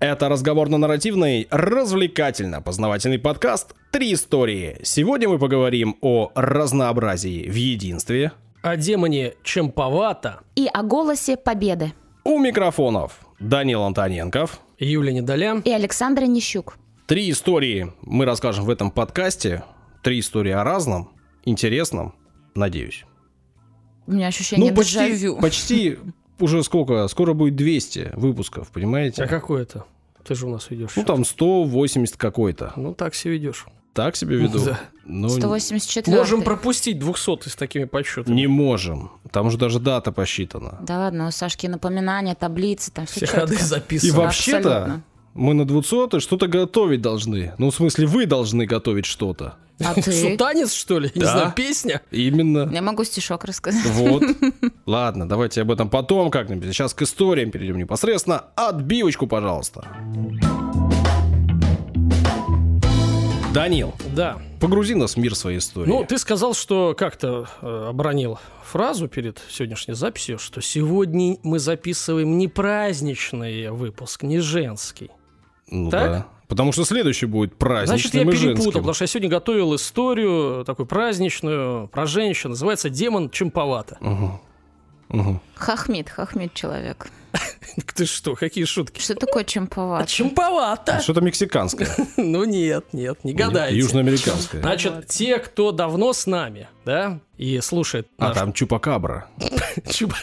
Это разговорно-нарративный, развлекательно-познавательный подкаст «Три истории». Сегодня мы поговорим о разнообразии в единстве. О демоне Чемповато, И о голосе победы. У микрофонов Данил Антоненков. Юлия Недоля. И Александра Нищук. Три истории мы расскажем в этом подкасте. Три истории о разном, интересном, надеюсь. У меня ощущение ну, почти, дежавю. почти уже сколько? Скоро будет 200 выпусков, понимаете? А какой это? Ты же у нас ведешь. Ну, там 180 какой-то. Ну, так себе ведешь. Так себе веду? Да. Ну, 184 Можем пропустить 200 с такими подсчетами. Не можем. Там уже даже дата посчитана. Да ладно, у Сашки напоминания, таблицы, там все Все ходы И записаны. вообще-то абсолютно. мы на 200 что-то готовить должны. Ну, в смысле, вы должны готовить что-то. А Что, ты? танец, что ли? Не Да. знаю, песня? Именно. Я могу стишок рассказать. Вот. Ладно, давайте об этом потом как-нибудь. Сейчас к историям перейдем непосредственно. Отбивочку, пожалуйста. Данил, Да. погрузи нас в мир своей истории. Ну, ты сказал, что как-то э, обронил фразу перед сегодняшней записью, что сегодня мы записываем не праздничный выпуск, не женский. Ну так? да. Потому что следующий будет Значит, я праздничным перепутал, женским. потому что я сегодня готовил историю такую праздничную про женщин. Называется «Демон Чемповато». Мгм. Хахмид, хахмид человек. Ты что, какие шутки? Что такое чемповато? Чемповато! Что-то мексиканское. Ну нет, нет, не гадайте. Южноамериканское. Значит, те, кто давно с нами, да, и слушает А, наш там чупакабра. чупа,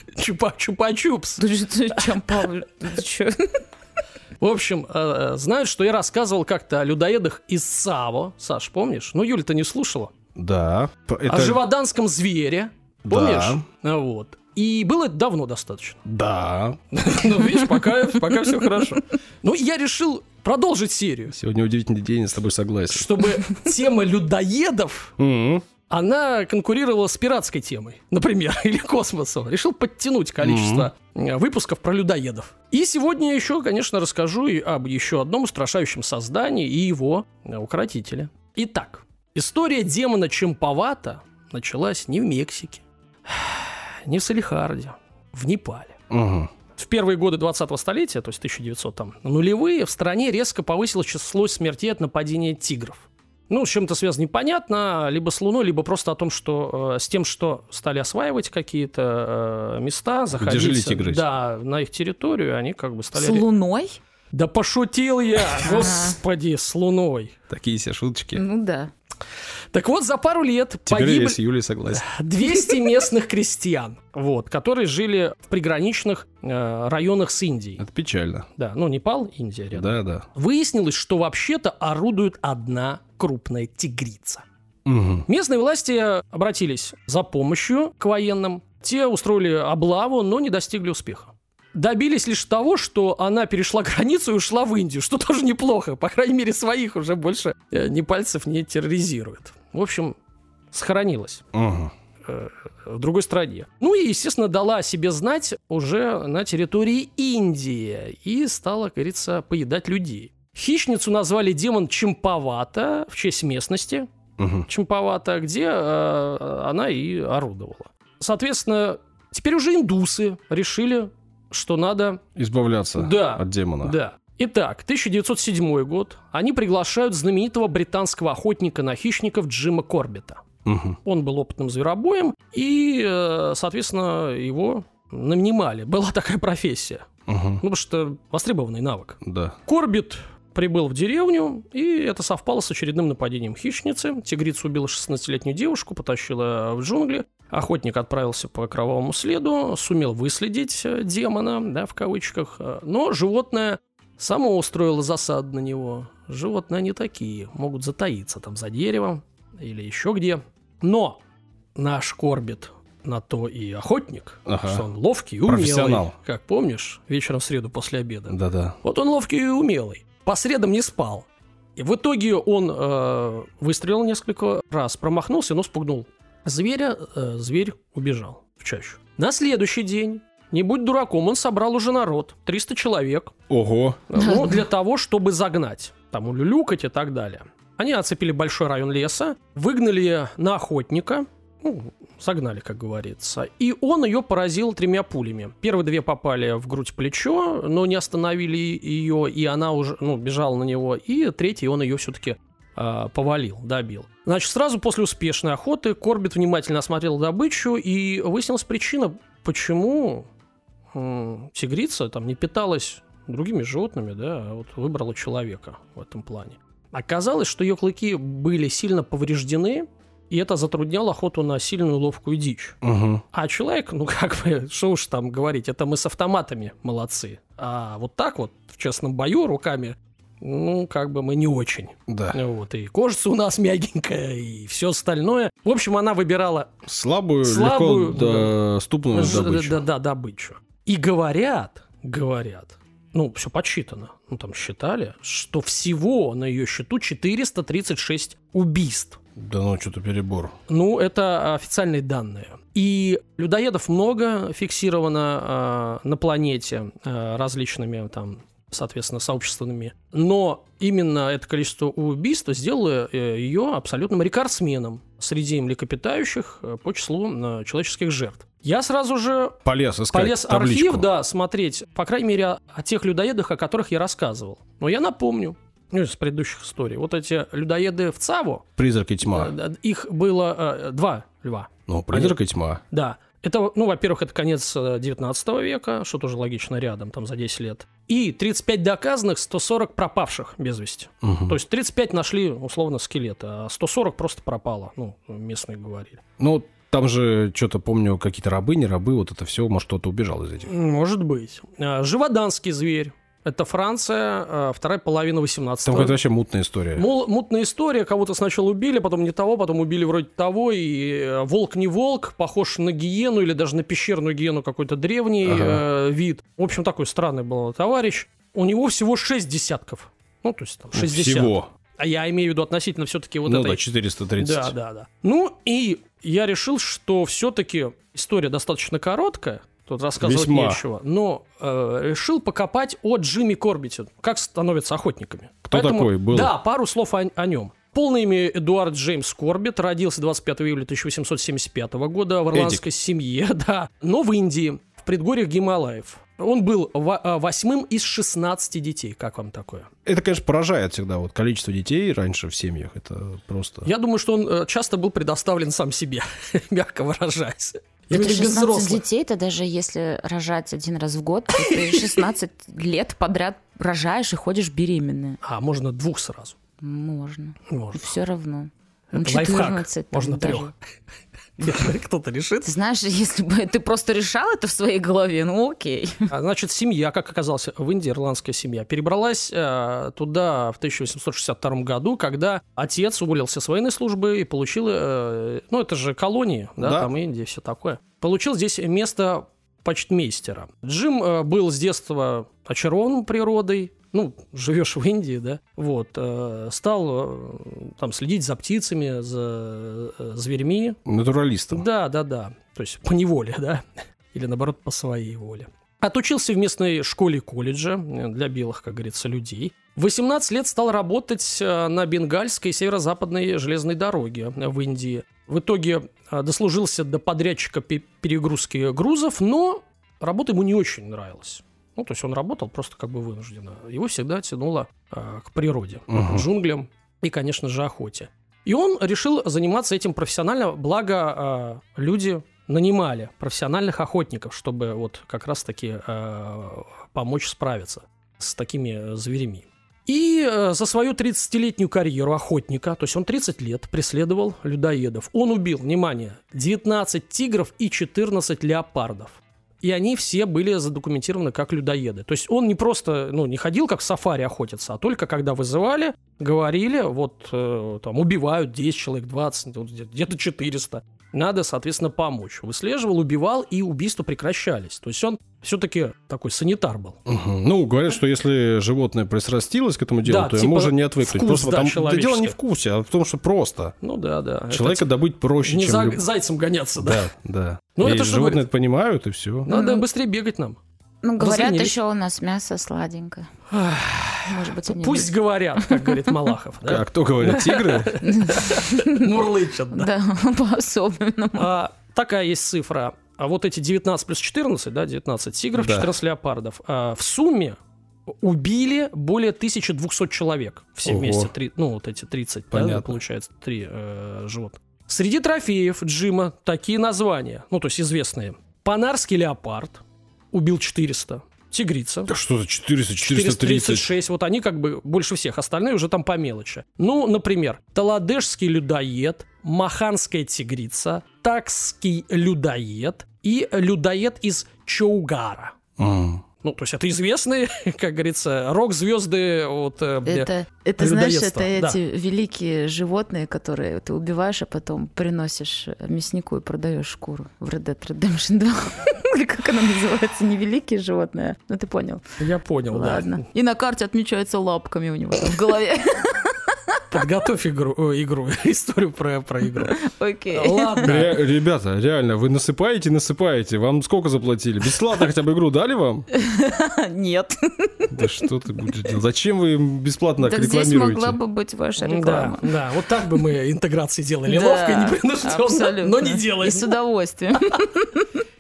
В общем, э, э, знают, что я рассказывал как-то о людоедах из Саво. Саш, помнишь? Ну, Юля-то не слушала. Да. П- О Это... живоданском звере. Да. Помнишь? А, Вот. И было это давно достаточно. Да. Ну, видишь, пока, пока все хорошо. Ну, я решил продолжить серию, Сегодня удивительный день, я с тобой согласен. чтобы тема людоедов. Она конкурировала с пиратской темой, например, или космосом. Решил подтянуть количество э, выпусков про людоедов. И сегодня я еще, конечно, расскажу и об еще одном устрашающем создании и его э, укротителе. Итак, история демона Чемповата началась не в Мексике, не в Салихарде, в Непале. Мгм. В первые годы 20-го столетия, то есть 1900 там, нулевые, в стране резко повысилось число смертей от нападения тигров. Ну, с чем-то связано непонятно, либо с Луной, либо просто о том, что э, с тем, что стали осваивать какие-то э, места, заходить. жили тигры. Да, на их территорию, они как бы стали... С луной? Да пошутил я, господи, с Луной. Такие все шуточки. Ну да. Так вот, за пару лет погибли... с Юлей согласен. 200 местных крестьян, вот, которые жили в приграничных э, районах с Индией. Это печально. Да, ну Непал, Индия рядом. Да, да. Выяснилось, что вообще-то орудует одна крупная тигрица. Мгм. Местные власти обратились за помощью к военным. Те устроили облаву, но не достигли успеха. Добились лишь того, что она перешла границу и ушла в Индию, что тоже неплохо. По крайней мере, своих уже больше э, непальцев не терроризирует. В общем, сохранилась Мгм. в другой стране. Ну и, естественно, дала о себе знать уже на территории Индии и стала, как говорится, поедать людей. Хищницу назвали демон Чемповата в честь местности Мгм. Чемповата, где э, она и орудовала. Соответственно, теперь уже индусы решили, что надо Избавляться Да. от демона. да. Итак, 1907 год. Они приглашают знаменитого британского охотника на хищников Джима Корбета. Мгм. Он был опытным зверобоем, и, э, соответственно, его нанимали. Была такая профессия. Мгм. Ну, потому что востребованный навык. Да. Корбит прибыл в деревню, и это совпало с очередным нападением хищницы. Тигрица убила 16-летнюю девушку, потащила в джунгли. Охотник отправился по кровавому следу, сумел выследить э, демона, да, в кавычках. э, Но животное само устроило засаду на него. Животные не такие, могут затаиться там за деревом или еще где. Но наш Корбит на то и охотник, Ага. что он ловкий и умелый. Профессионал. Как помнишь, вечером в среду после обеда. Да-да. Вот он ловкий и умелый. По средам не спал. И в итоге он э, выстрелил несколько раз, промахнулся, но спугнул зверя. э, зверь убежал в чащу. На следующий день, не будь дураком, он собрал уже народ, 300 человек, Ого. ну, для того, чтобы загнать, там, улюлюкать и так далее. Они оцепили большой район леса, выгнали на охотника, ну, согнали, как говорится. И он ее поразил тремя пулями. Первые две попали в грудь-плечо, но не остановили ее, и она уже ну, бежала на него. И третий он ее все-таки э, повалил, добил. Значит, сразу после успешной охоты Корбит внимательно осмотрел добычу, и выяснилась причина, почему м, тигрица там не питалась другими животными, да, а вот выбрала человека в этом плане. Оказалось, что ее клыки были сильно повреждены, и это затрудняло охоту на сильную ловкую дичь. Угу. А человек, ну как бы, что уж там говорить, это мы с автоматами молодцы. А вот так вот, в честном бою, руками, ну, как бы мы не очень. Да. Вот, и кожица у нас мягенькая, и все остальное. В общем, она выбирала Слабую, Слабую, легко доступную добычу. Да, да, добычу. И говорят, говорят, ну, все подсчитано, ну, там считали, что всего на ее счету 436 убийств. Да ну, что-то перебор. Ну, это официальные данные. И людоедов много фиксировано э, на планете э, различными там соответственно, сообщественными. Но именно это количество убийств сделало э, ее абсолютным рекордсменом среди млекопитающих э, по числу э, человеческих жертв. Я сразу же Полез искать полез табличку. архив, да, смотреть, по крайней мере, о, о тех людоедах, о которых я рассказывал. Но я напомню, ну, из предыдущих историй. Вот эти людоеды в ЦАВу, Призрак и тьма. э, их было э, два льва. Ну, призрак и тьма. Да. Это, ну, во-первых, это конец э, 19 века, что тоже логично рядом, там за 10 лет. И 35 доказанных, 140 пропавших без вести. Мгм. То есть 35 нашли, условно, скелеты, а 140 просто пропало. Ну, местные говорили. Ну, там же, что-то помню, какие-то рабы, не рабы, вот это все, может, кто-то убежал из этих. Может быть. А, Живоданский зверь. Это Франция, а, вторая половина 18 Там какая-то вообще мутная история. Мол, мутная история, кого-то сначала убили, потом не того, потом убили вроде того, и э, волк не волк, похож на гиену или даже на пещерную гиену какой-то древний Ага. э, вид. В общем, такой странный был товарищ. У него всего 6 десятков. Ну, то есть там 60. Всего. А я имею в виду относительно все-таки вот ну этой... да, 430. Да, да, да. Ну, и я решил, что все-таки история достаточно короткая, тут рассказывать Весьма. нечего, но э, решил покопать о Джимми Корбите, как становятся охотниками. Кто такой был? Да, пару слов о, о нем. Полное имя Эдуард Джеймс Корбит, родился 25 июля 1875 года в ирландской семье, да, но в Индии, предгорьях Гималаев. Он был а, восьмым из 16 детей. Как вам такое? Это, конечно, поражает всегда. Вот количество детей раньше в семьях. Это просто... Я думаю, что он э, часто был предоставлен сам себе, мягко выражаясь. Я Это имею в виду без 16 взрослых. детей, это даже если рожать один раз в год, то ты 16 лет подряд рожаешь и ходишь беременная. А, можно двух сразу. Можно. Можно. Все равно. Это лайфхак. 14 там Можно даже. трех. Кто-то решит. Ты знаешь, если бы ты просто решал это в своей голове, ну окей. А, Значит, семья, как оказалось, в Индии ирландская семья, перебралась э, туда в 1862 году, когда отец уволился с военной службы и получил, э, ну это же колонии, да, Да. там Индия, все такое. Получил здесь место почтмейстера. Джим э, был с детства очарован природой, ну, живешь в Индии, да, вот, э, стал э, там следить за птицами, за э, зверьми, Натуралистом. да, да, да. То есть по неволе, да? Или наоборот, по своей воле. Отучился в местной школе колледжа э, для белых, как говорится, людей. В 18 лет стал работать э, на Бенгальской северо-западной железной дороге в Индии. В итоге э, дослужился до подрядчика пе- перегрузки грузов, но работа ему не очень нравилась. Ну, то есть он работал просто как бы вынужденно. Его всегда тянуло э, к природе, Мгм. к джунглям и, конечно же, охоте. И он решил заниматься этим профессионально, благо э, люди нанимали профессиональных охотников, чтобы вот как раз-таки э, помочь справиться с такими э, зверями. И э, за свою 30-летнюю карьеру охотника, то есть он 30 лет преследовал людоедов, он убил, внимание, 19 тигров и 14 леопардов. И они все были задокументированы как людоеды. То есть он не просто, ну, не ходил как в сафари охотиться, а только когда вызывали, говорили, вот э, там убивают 10 человек, 20, вот где- где-то 400. Надо, соответственно, помочь. Выслеживал, убивал, и убийства прекращались. То есть он все-таки такой санитар был. Мгм. Ну, говорят, что если животное пристрастилось к этому делу, Да, то типа ему уже не отвыкнуть. вкус, просто да, там да дело не в вкусе, а в том, что просто. Ну да, да. Это Человека добыть проще, не чем... за люб- зайцем гоняться, да. Да, да. Ну, И это животные говорит? это понимают, и все. Надо быстрее бегать нам. Ну, говорят, разленились. еще у нас мясо сладенькое. Может быть, они Пусть говорят, как говорит Малахов. да? А кто говорит, тигры? Мурлычат, да. Да, по-особенному. А, такая есть цифра. А вот эти 19 плюс 14, да, 19 тигров, Да. 14 леопардов. а, в сумме убили более 1200 человек. Все Ого. вместе, три, ну, вот эти 30, да, Понятно. получается, три э, животных. Среди трофеев Джима такие названия, ну, то есть известные. Панарский леопард убил 400. Тигрица. Да что за 400, 430? 436, вот они как бы больше всех, остальные уже там по мелочи. Ну, например, Таладешский людоед, Маханская тигрица, Такский людоед и людоед из Чоугара. М. Ну, то есть это известные, как говорится, рок-звезды от... э, Это, это знаешь, это да. эти великие животные, которые ты убиваешь, а потом приносишь э, мяснику и продаешь шкуру в Red Dead Redemption 2. Или как она называется? Не великие животные. Ну, ты понял. Я понял, да. Ладно. И на карте отмечаются лапками у него в голове. Подготовь игру, о, игру, историю про, про игру. Окей. Ладно. Ре- Ребята, реально, вы насыпаете, насыпаете. Вам сколько заплатили? Бесплатно хотя бы игру дали вам? Нет. Да что ты будешь делать? Зачем вы им бесплатно Так здесь рекламируете? могла бы быть ваша Да, реклама. да, вот так бы мы интеграции делали. Да, Ловко, непринужденно, абсолютно. но не делаем. И с удовольствием.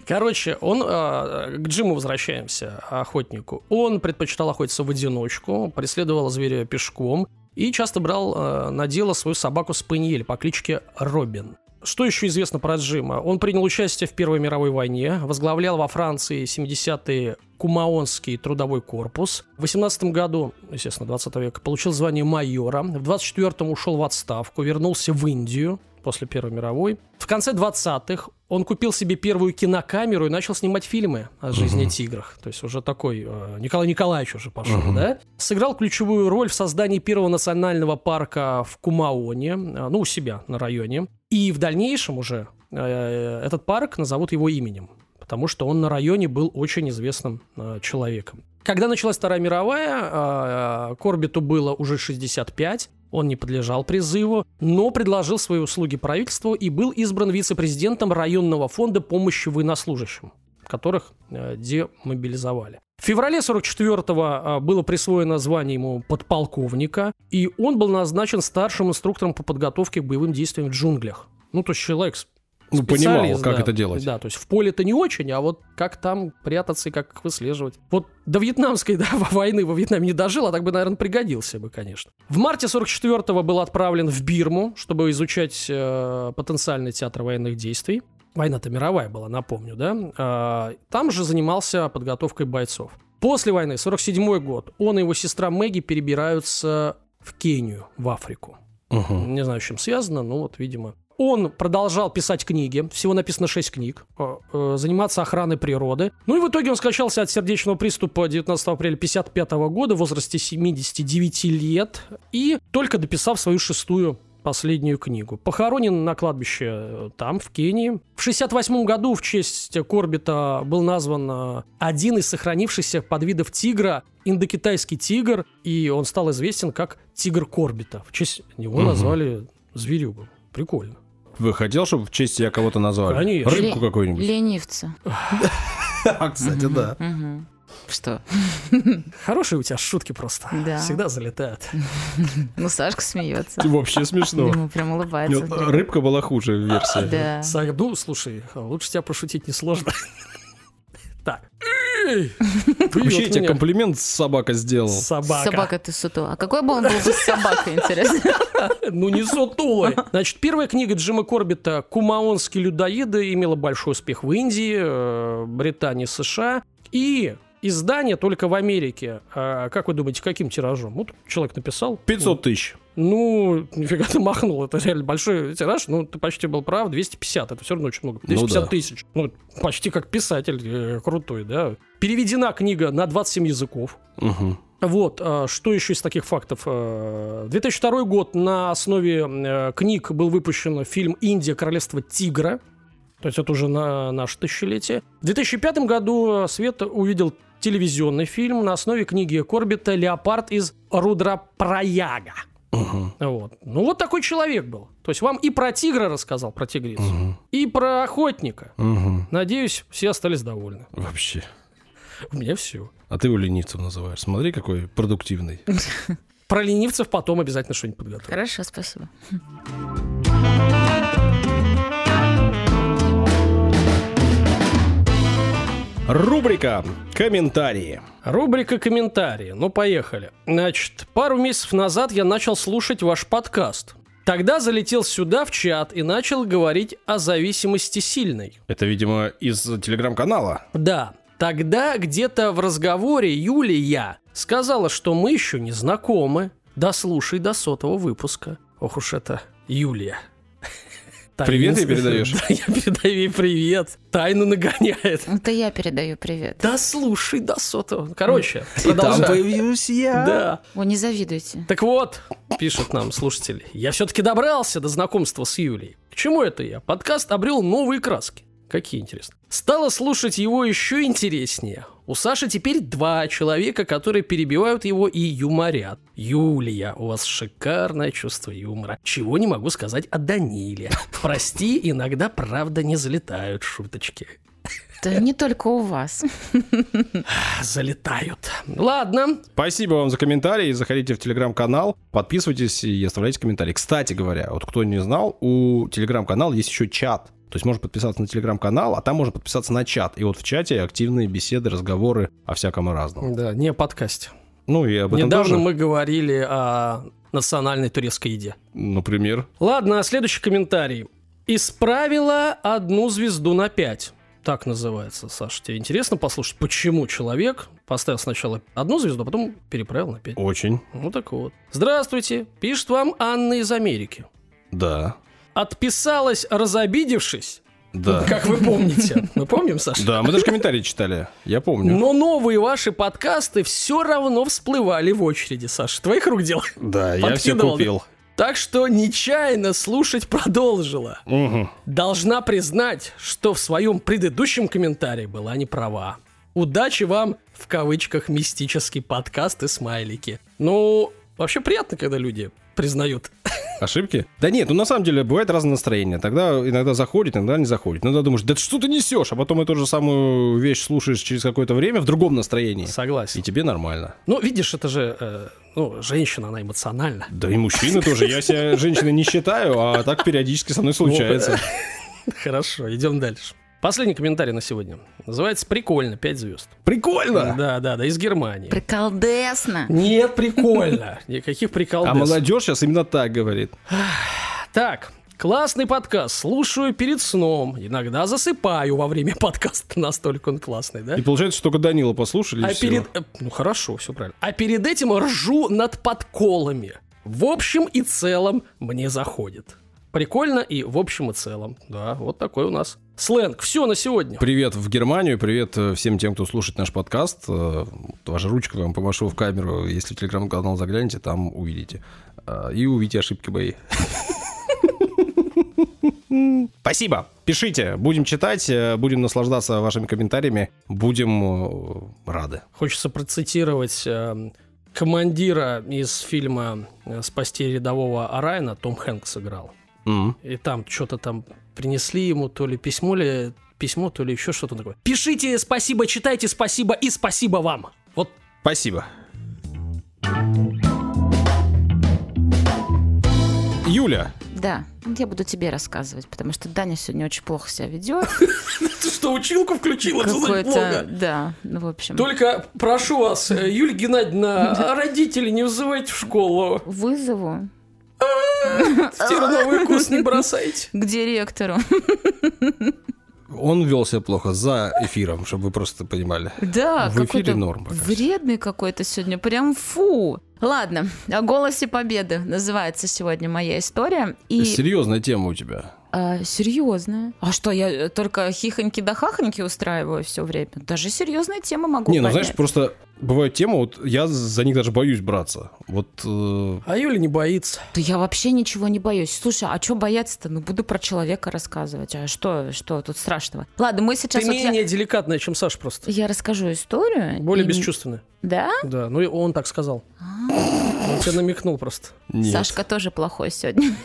Короче, он э, к Джиму возвращаемся, охотнику. Он предпочитал охотиться в одиночку, преследовал зверя пешком и часто брал э, на дело свою собаку Спаниель по кличке Робин. Что еще известно про Джима? Он принял участие в Первой мировой войне, возглавлял во Франции 70-е Кумаонский трудовой корпус. В 18 году, естественно, 20 века, получил звание майора. В 24-м ушел в отставку, вернулся в Индию после Первой мировой. В конце 20-х он купил себе первую кинокамеру и начал снимать фильмы о жизни тиграх. То есть уже такой э, Николай Николаевич уже пошел, да? Сыграл ключевую роль в создании первого национального парка в Кумаоне, э, ну, у себя на районе. И в дальнейшем уже э, этот парк назовут его именем, потому что он на районе был очень известным э, человеком. Когда началась Вторая мировая, э, Корбиту было уже 65, он не подлежал призыву, но предложил свои услуги правительству и был избран вице-президентом районного фонда помощи военнослужащим, которых э, демобилизовали. В феврале 44-го э, было присвоено звание ему подполковника, и он был назначен старшим инструктором по подготовке к боевым действиям в джунглях. Ну, то есть человек с- Ну, понимал, как да. это делать. Да, то есть в поле-то не очень, а вот как там прятаться и как их выслеживать. Вот до вьетнамской да, войны во Вьетнаме не дожил, а так бы, наверное, пригодился бы, конечно. В марте 44-го был отправлен в Бирму, чтобы изучать э, потенциальный театр военных действий. Война-то мировая была, напомню, да? А, там же занимался подготовкой бойцов. После войны, 47 год, он и его сестра Мэгги перебираются в Кению, в Африку. Мгм. Не знаю, с чем связано, но вот, видимо. Он продолжал писать книги, всего написано 6 книг, э, э, заниматься охраной природы. Ну и в итоге он скончался от сердечного приступа 19 апреля 1955 года в возрасте 79 лет и только дописав свою шестую последнюю книгу. Похоронен на кладбище э, там, в Кении. В 68 году в честь Корбита был назван один из сохранившихся подвидов тигра, индокитайский тигр, и он стал известен как тигр Корбита. В честь него назвали зверюгу. Прикольно. Вы хотел, чтобы в честь тебя кого-то назвали? Конечно. Рыбку Ле- какую-нибудь? Ленивцы. А, кстати, да. Что? Хорошие у тебя шутки просто. Да. Всегда залетают. Ну, Сашка смеется. Вообще смешно. Ему прям улыбается. Ну, Рыбка была хуже версия. Да. Са- Ну, слушай, лучше тебя пошутить несложно. Так. Эй, Вообще, тебе комплимент собака сделал. Собака. Собака ты сутула. А какой бы он был бы с собакой, интересно? Ну, не сутулой. Значит, первая книга Джима Корбита «Кумаонские людоеды» имела большой успех в Индии, э, Британии, США. И издание только в Америке. А как вы думаете, каким тиражом? Вот человек написал. 500 тысяч. Ну, нифига ты махнул, это реально большой тираж, ну, ты почти был прав, 250, это все равно очень много, 250 да. тысяч, ну, почти как писатель э, крутой, да. Переведена книга на 27 языков, Мгм. вот, а, что еще из таких фактов? А, 2002 год на основе э, книг был выпущен фильм «Индия. Королевство тигра». То есть это уже на наше тысячелетие. В 2005 году Свет увидел телевизионный фильм на основе книги Корбита «Леопард из Рудрапраяга». Мгм. Вот. Ну, вот такой человек был. То есть вам и про тигра рассказал, про тигрицу, Мгм. и про охотника. Мгм. Надеюсь, все остались довольны. Вообще. У меня все. А ты его ленивцем называешь. Смотри, какой продуктивный. Про ленивцев потом обязательно что-нибудь подготовим. Хорошо, спасибо. Рубрика «Комментарии». Рубрика «Комментарии». Ну, поехали. Значит, пару месяцев назад я начал слушать ваш подкаст. Тогда залетел сюда в чат и начал говорить о зависимости сильной. Это, видимо, из телеграм-канала. Да, тогда где-то в разговоре Юлия сказала, что мы еще не знакомы. Дослушай до сотого выпуска. Ох уж это Юлия. Привет ей передаешь? Да, я передаю ей привет. Тайну нагоняет. Это я передаю привет. Да слушай до сотого. Короче, И там появился я. Да. О, не завидуйте. Так вот, пишут нам слушатели, я все-таки добрался до знакомства с Юлей. К чему это я? Подкаст обрел новые краски. Какие интересно. Стало слушать его еще интереснее. У Саши теперь два человека, которые перебивают его и юморят. Юлия, у вас шикарное чувство юмора. Чего не могу сказать о Даниле. Прости, иногда правда не залетают шуточки. Да не только у вас. Залетают. Ладно, Спасибо вам за комментарии. Заходите в телеграм-канал, подписывайтесь и оставляйте комментарии. Кстати говоря, вот кто не знал, у телеграм-канала есть еще чат. То есть можно подписаться на телеграм-канал, а там можно подписаться на чат. И вот в чате активные беседы, разговоры о всяком и разном. да, не подкасте. Ну и об этом Недавно тоже, мы говорили о национальной турецкой еде. например. Ладно, а следующий комментарий. Исправила одну звезду на пять. Так называется, Саша. Тебе интересно послушать, почему человек поставил сначала одну звезду, а потом переправил на пять? Очень. Ну так вот. Здравствуйте. Пишет вам Анна из Америки. Да. Отписалась, разобидевшись. Да. Как вы помните. Мы помним, Саша? Да, мы даже комментарии читали. Я помню. Но новые ваши подкасты все равно всплывали в очереди, Саша. Твоих рук дело. Да, я все купил. Так что нечаянно слушать продолжила. Мгм. Должна признать, что в своем предыдущем комментарии была не права. Удачи вам, в кавычках, мистический подкаст и смайлики. Ну, вообще приятно, когда люди признают. Ошибки? Да нет, ну на самом деле бывает разное настроение. Тогда иногда заходит, иногда не заходит. Иногда думаешь, да что ты несешь? А потом эту же самую вещь слушаешь через какое-то время в другом настроении. Согласен. И тебе нормально. Ну, видишь, это же, э, ну, женщина, она эмоциональна. Да и мужчины тоже. Я себя женщиной не считаю, а так периодически со мной случается. Хорошо, идем дальше. Последний комментарий на сегодня. Называется «Прикольно», 5 звезд. Прикольно! Да, да, да, из Германии. Приколдесно. Нет, прикольно. Никаких приколдес. А молодежь сейчас именно так говорит. Так, классный подкаст. Слушаю перед сном. Иногда засыпаю во время подкаста. Настолько он классный, да? И получается, что только Данила послушали, и А перед... э, Ну хорошо, все правильно. А перед этим ржу над подколами. В общем и целом мне заходит. Прикольно и в общем и целом. Да, вот такой у нас сленг. Все на сегодня. Привет в Германию, привет э, всем тем, кто слушает наш подкаст. Э, Ваша ручка вам помашу в камеру, если в телеграм-канал заглянете, там увидите. Э, И увидите ошибки мои. Спасибо. Пишите, будем читать, будем наслаждаться вашими комментариями, будем рады. Хочется процитировать командира из фильма «Спасти рядового Арайна» Том Хэнкс играл. И там что-то там принесли ему то ли письмо, ли письмо, то ли еще что-то такое. Пишите спасибо, читайте спасибо и спасибо вам. Вот Спасибо. Юля, Да, я буду тебе рассказывать, потому что Даня сегодня очень плохо себя ведет. ты что, училку включила? Какой-то, да, ну, в общем. Только прошу вас, э, Юлия Геннадьевна, родителей не вызывайте в школу. Вызову В терновый куст не бросайте. к директору. он вел себя плохо за эфиром, чтобы вы просто понимали. Да, В эфире норм вредный какой-то сегодня, прям фу. Ладно, о голосе победы называется сегодня моя история. И Серьезная тема у тебя. А, серьезная. А что, я э, только хихоньки да хахоньки устраиваю все время? Даже серьезные темы могу Не, ну поднять. знаешь, просто бывают темы, вот я за них даже боюсь браться. Вот э, А Юля не боится. Да я вообще ничего не боюсь. Слушай, а что бояться-то? Ну, буду про человека рассказывать. А что, что тут страшного? Ладно, мы сейчас... Ты вот я- менее деликатная, чем Саша просто. я... расскажу историю. Более и- бесчувственная. Да? Да, ну и он так сказал. Он тебе намекнул просто. нет. Сашка тоже плохой сегодня.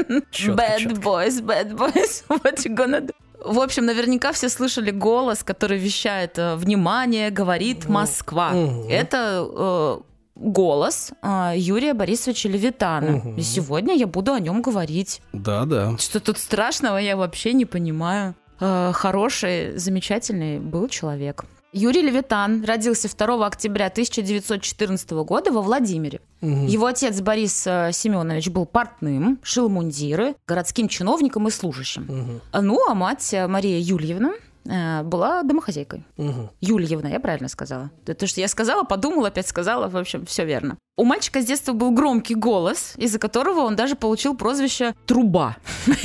Bad. Boys, bad boys. What you gonna do? В общем, наверняка все слышали голос, который вещает э, «Внимание, говорит Москва». Мгм. Это э, голос э, Юрия Борисовича Левитана. Мгм. И сегодня я буду о нем говорить. Да-да. Что тут страшного, я вообще не понимаю. Э, хороший, замечательный был человек. Юрий Левитан родился 2 октября 1914 года во Владимире. Мгм. Его отец Борис э, Семенович был портным, шил мундиры, городским чиновником и служащим. А, Ну, а мать э, Мария Юльевна э, была домохозяйкой. Мгм. Юльевна, я правильно сказала? То, то, что я сказала, подумала, опять сказала, в общем, все верно. У мальчика с детства был громкий голос, из-за которого он даже получил прозвище «Труба».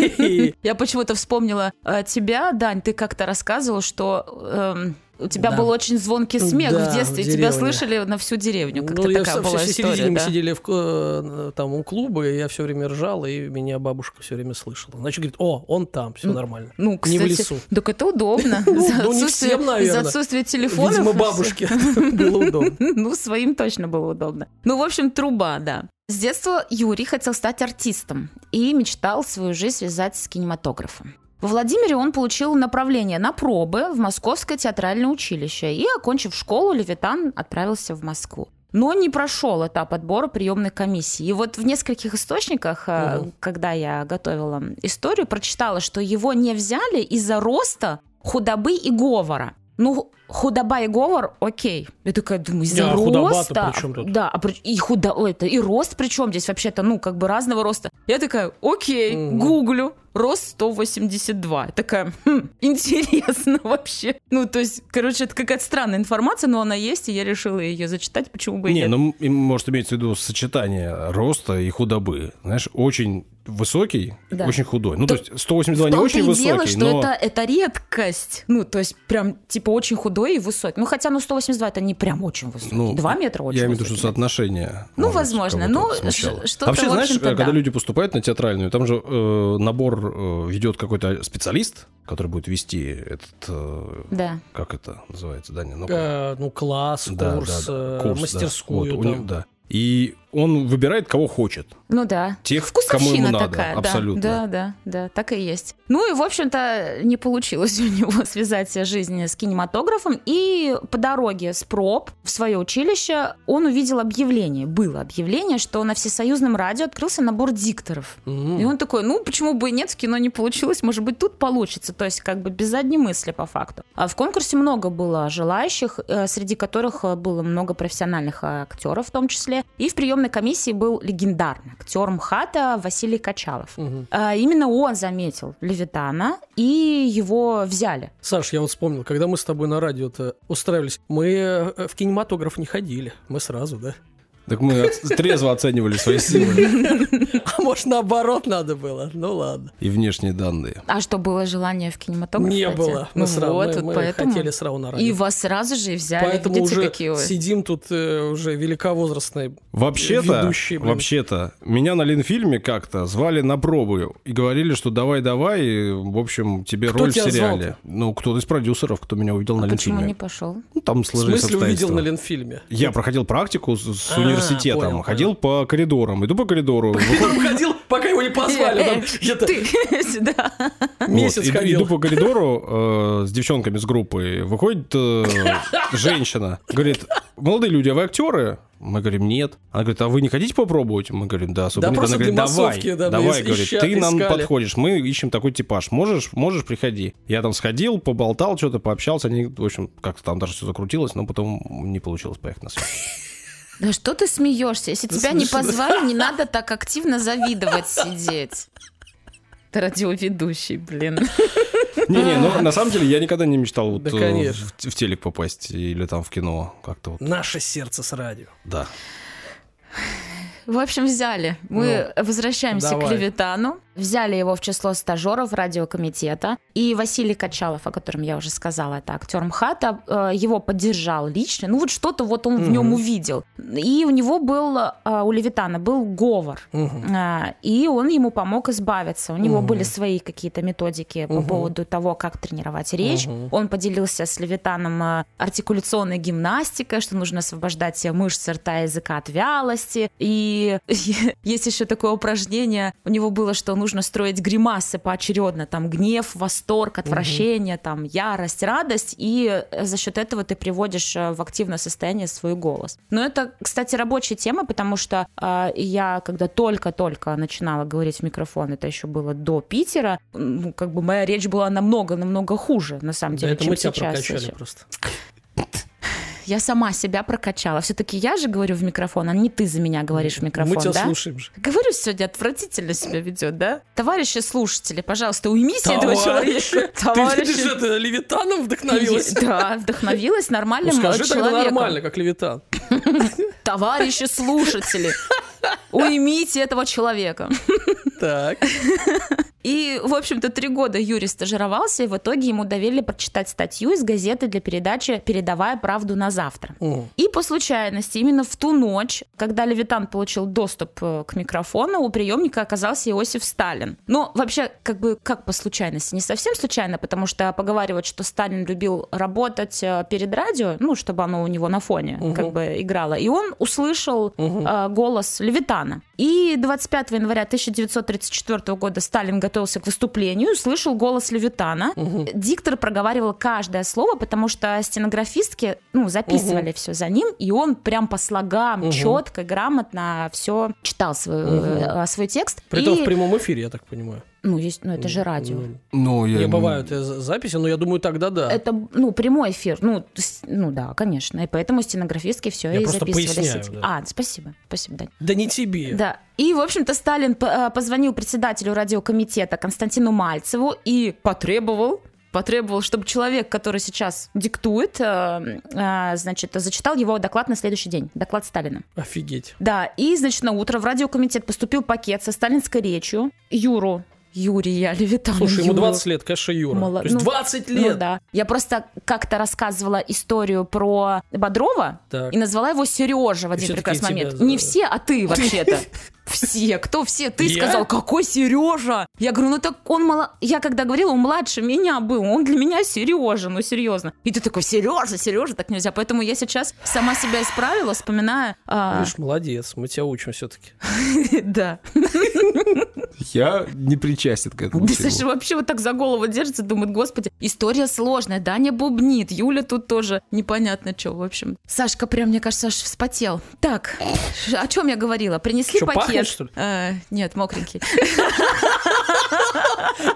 Я почему-то вспомнила тебя, Дань, ты как-то рассказывал, что эм, у тебя Да. был очень звонкий смех Да, в детстве, в тебя слышали на всю деревню. Как-то Ну, я такая была в середине история, мы да. сидели в, э, там у клуба, и я все время ржал, и меня бабушка все время слышала. Значит, говорит, о, он там, все нормально. Ну, Не кстати, в лесу. так это удобно. Ну, ну, не всем, наверное. Из-за отсутствия телефонов. Видимо, бабушке было удобно. Ну, своим точно было удобно. Ну, в общем, труба, да. С детства Юрий хотел стать артистом и мечтал свою жизнь связать с кинематографом. Во Владимире он получил направление на пробы в Московское театральное училище и, окончив школу, Левитан отправился в Москву. Но не прошел этап отбора приемной комиссии. И вот в нескольких источниках, Мгм. когда я готовила историю, прочитала, что его не взяли из-за роста, худобы и говора. Ну, худоба и говор, окей. Я такая думаю, из-за а роста. Да, а и худо, это и рост причем здесь вообще-то, ну, как бы разного роста. Я такая, окей, Мгм. гуглю. Рост 182. Я такая, «Хм, интересно вообще. Ну, то есть, короче, это какая-то странная информация, но она есть, и я решила ее зачитать, почему бы и Не, нет. ну, может иметься в виду сочетание роста и худобы. Знаешь, очень высокий, Да. очень худой. Ну, то, То- есть 182 В не очень высокий, дело, что но... это, это редкость. Ну, то есть, прям, типа, очень худой и высокий. Ну, хотя, ну, 182 это не прям очень высокий. Ну, 2 метра очень Я имею в виду, что соотношение. Ну, возможно. Ну, что-то, Вообще, знаешь, когда да. люди поступают на театральную, там же э, набор э, ведет какой-то специалист, который будет вести этот, э, Да. как это называется, Даня? Ну, Э, Ну, класс, да, курс, да, да, э, курс, да. мастерскую. Вот, у там. него- да. И он выбирает, кого хочет. Ну да. Тех, кому ему надо. такая, абсолютно. Да, да, да, так и есть. Ну и, в общем-то, не получилось у него связать жизнь с кинематографом. И по дороге с проб в свое училище он увидел объявление. Было объявление, что на всесоюзном радио открылся набор дикторов. М. И он такой, ну, почему бы и нет, в кино не получилось, может быть, тут получится. То есть, как бы без задней мысли, по факту. А в конкурсе много было желающих, э, среди которых э, было много профессиональных э, актеров в том числе. И в приемной комиссии был легендарный актер МХАТа Василий Качалов. Мгм. А, Именно он заметил Левитана, и его взяли. Саш, я вот вспомнил, когда мы с тобой на радио-то устраивались, мы э, в кинематограф не ходили. Мы сразу, да? Так мы трезво оценивали свои силы может, наоборот надо было? Ну ладно. и внешние данные. А что, было желание в кинематограф Не пойти? было. Мы Ну сразу, вот, мы- вот мы поэтому. хотели сразу на радио. И вас сразу же и взяли. Поэтому Видите, уже какие вы. сидим тут э, уже великовозрастные. Вообще-то, Ведущий, блин. вообще-то, меня на Ленфильме как-то звали на пробу и говорили, что давай-давай, и, в общем, тебе Кто роль в тебя сериале. звал-то? Ну, кто-то из продюсеров, кто меня увидел на А почему не пошел? Ну, там В сложились смысле увидел на Ленфильме? Я проходил практику с, с А, университетом, понял, ходил по коридорам, иду по коридору, Ходил, пока его не позвали. Э, там э, где-то Ты сюда. месяц вот, ходил. Иду по коридору э, с девчонками с группы, выходит э, женщина, говорит, молодые люди, а вы актеры? Мы говорим, нет. Она говорит, а вы не хотите попробовать? Мы говорим, да, особо Да, просто Она говорит, давай, да, давай, говорит, ища- ты нам искали. подходишь, мы ищем такой типаж. Можешь, можешь, приходи. Я там сходил, поболтал, что-то пообщался, они, в общем, как-то там даже все закрутилось, но потом не получилось поехать на съемки. Да что ты смеешься? Если тебя не смешно. позвали, не надо так активно завидовать сидеть. Ты радиоведущий, блин. Не-не, ну на самом деле я никогда не мечтал вот Да, э, конечно. в, в телек попасть или там в кино как-то вот. Наше сердце с радио. Да. В общем, взяли. Мы возвращаемся к Ну, давай. Левитану. Взяли его в число стажеров радиокомитета. И Василий Качалов, о котором я уже сказала, это актер МХАТа, э, его поддержал лично. Ну вот что-то вот он в нем увидел. И у него был, э, у Левитана был говор. А, И он ему помог избавиться. У него Мгм. были свои какие-то методики по поводу того, как тренировать речь. Он поделился с Левитаном э, артикуляционной гимнастикой, что нужно освобождать все мышцы рта и языка от вялости. И есть еще такое упражнение. У него было, что нужно нужно строить гримасы поочередно, там гнев, восторг, отвращение, угу. там ярость, радость, и э, за счет этого ты приводишь э, в активное состояние свой голос. Но это, кстати, рабочая тема, потому что э, я, когда только-только начинала говорить в микрофон, это еще было до Питера, ну, как бы моя речь была намного-намного хуже, на самом деле, да, это чем мы сейчас. Тебя прокачали просто я сама себя прокачала. Все-таки я же говорю в микрофон, а не ты за меня говоришь в микрофон, Мы тебя да? слушаем же. Говорю, сегодня отвратительно себя ведет, да? Товарищи слушатели, пожалуйста, уймите этого человека. Товарищи. Ты, ты же это Левитаном вдохновилась? Да, вдохновилась нормальным ну, скажи человеком. тогда нормально, как Левитан. Товарищи слушатели, уймите этого человека. Так. И, в общем-то, три года Юрий стажировался, и в итоге ему доверили прочитать статью из газеты для передачи «Передавая правду на завтра». Mm. И по случайности, именно в ту ночь, когда Левитан получил доступ э, к микрофону, у приемника оказался Иосиф Сталин. Но вообще, как бы, как по случайности? Не совсем случайно, потому что поговаривают, что Сталин любил работать э, перед радио, ну, чтобы оно у него на фоне uh-huh. как бы играло. И он услышал uh-huh. э, голос Левитана. И 25 января 1934 года Сталин готовился к выступлению, услышал голос Левитана. Угу. Диктор проговаривал каждое слово, потому что стенографистки ну, записывали угу. все за ним, и он прям по слогам угу. четко, грамотно все читал свой, угу. свой текст. При этом и... в прямом эфире, я так понимаю. Ну, есть, ну это же радио. Ну, я... Не бывают записи, но я думаю, тогда да. Это, ну, прямой эфир. Ну, ну да, конечно. И поэтому стенографистки все я и просто записывали. Поясняю, да. А, спасибо. Спасибо, Дань. Да не тебе. Да. И, в общем-то, Сталин э, позвонил председателю радиокомитета Константину Мальцеву и потребовал потребовал, чтобы человек, который сейчас диктует, э, э, значит, зачитал его доклад на следующий день. Доклад Сталина. Офигеть. Да, и, значит, на утро в радиокомитет поступил пакет со сталинской речью. Юру Юрия Левитана. Слушай, ему 20 лет, конечно, Юра. Мало... То есть ну, 20 лет! Ну да. Я просто как-то рассказывала историю про Бодрова так. и назвала его Сережа в один прекрасный момент. Тебя... Не все, а ты вообще-то. Все, кто все? Ты я? сказал, какой Сережа? Я говорю, ну так он мало... Я когда говорила, он младше меня был, он для меня Сережа, ну серьезно. И ты такой, Сережа, Сережа, так нельзя. Поэтому я сейчас сама себя исправила, вспоминая... А... Видишь, молодец, мы тебя учим все-таки. Да. Я не причастен к этому. Да Саша вообще вот так за голову держится, думает, господи, история сложная, Даня бубнит, Юля тут тоже непонятно что, в общем. Сашка прям, мне кажется, аж вспотел. Так, о чем я говорила? Принесли пакет пакет, что ли? А, нет, мокренький.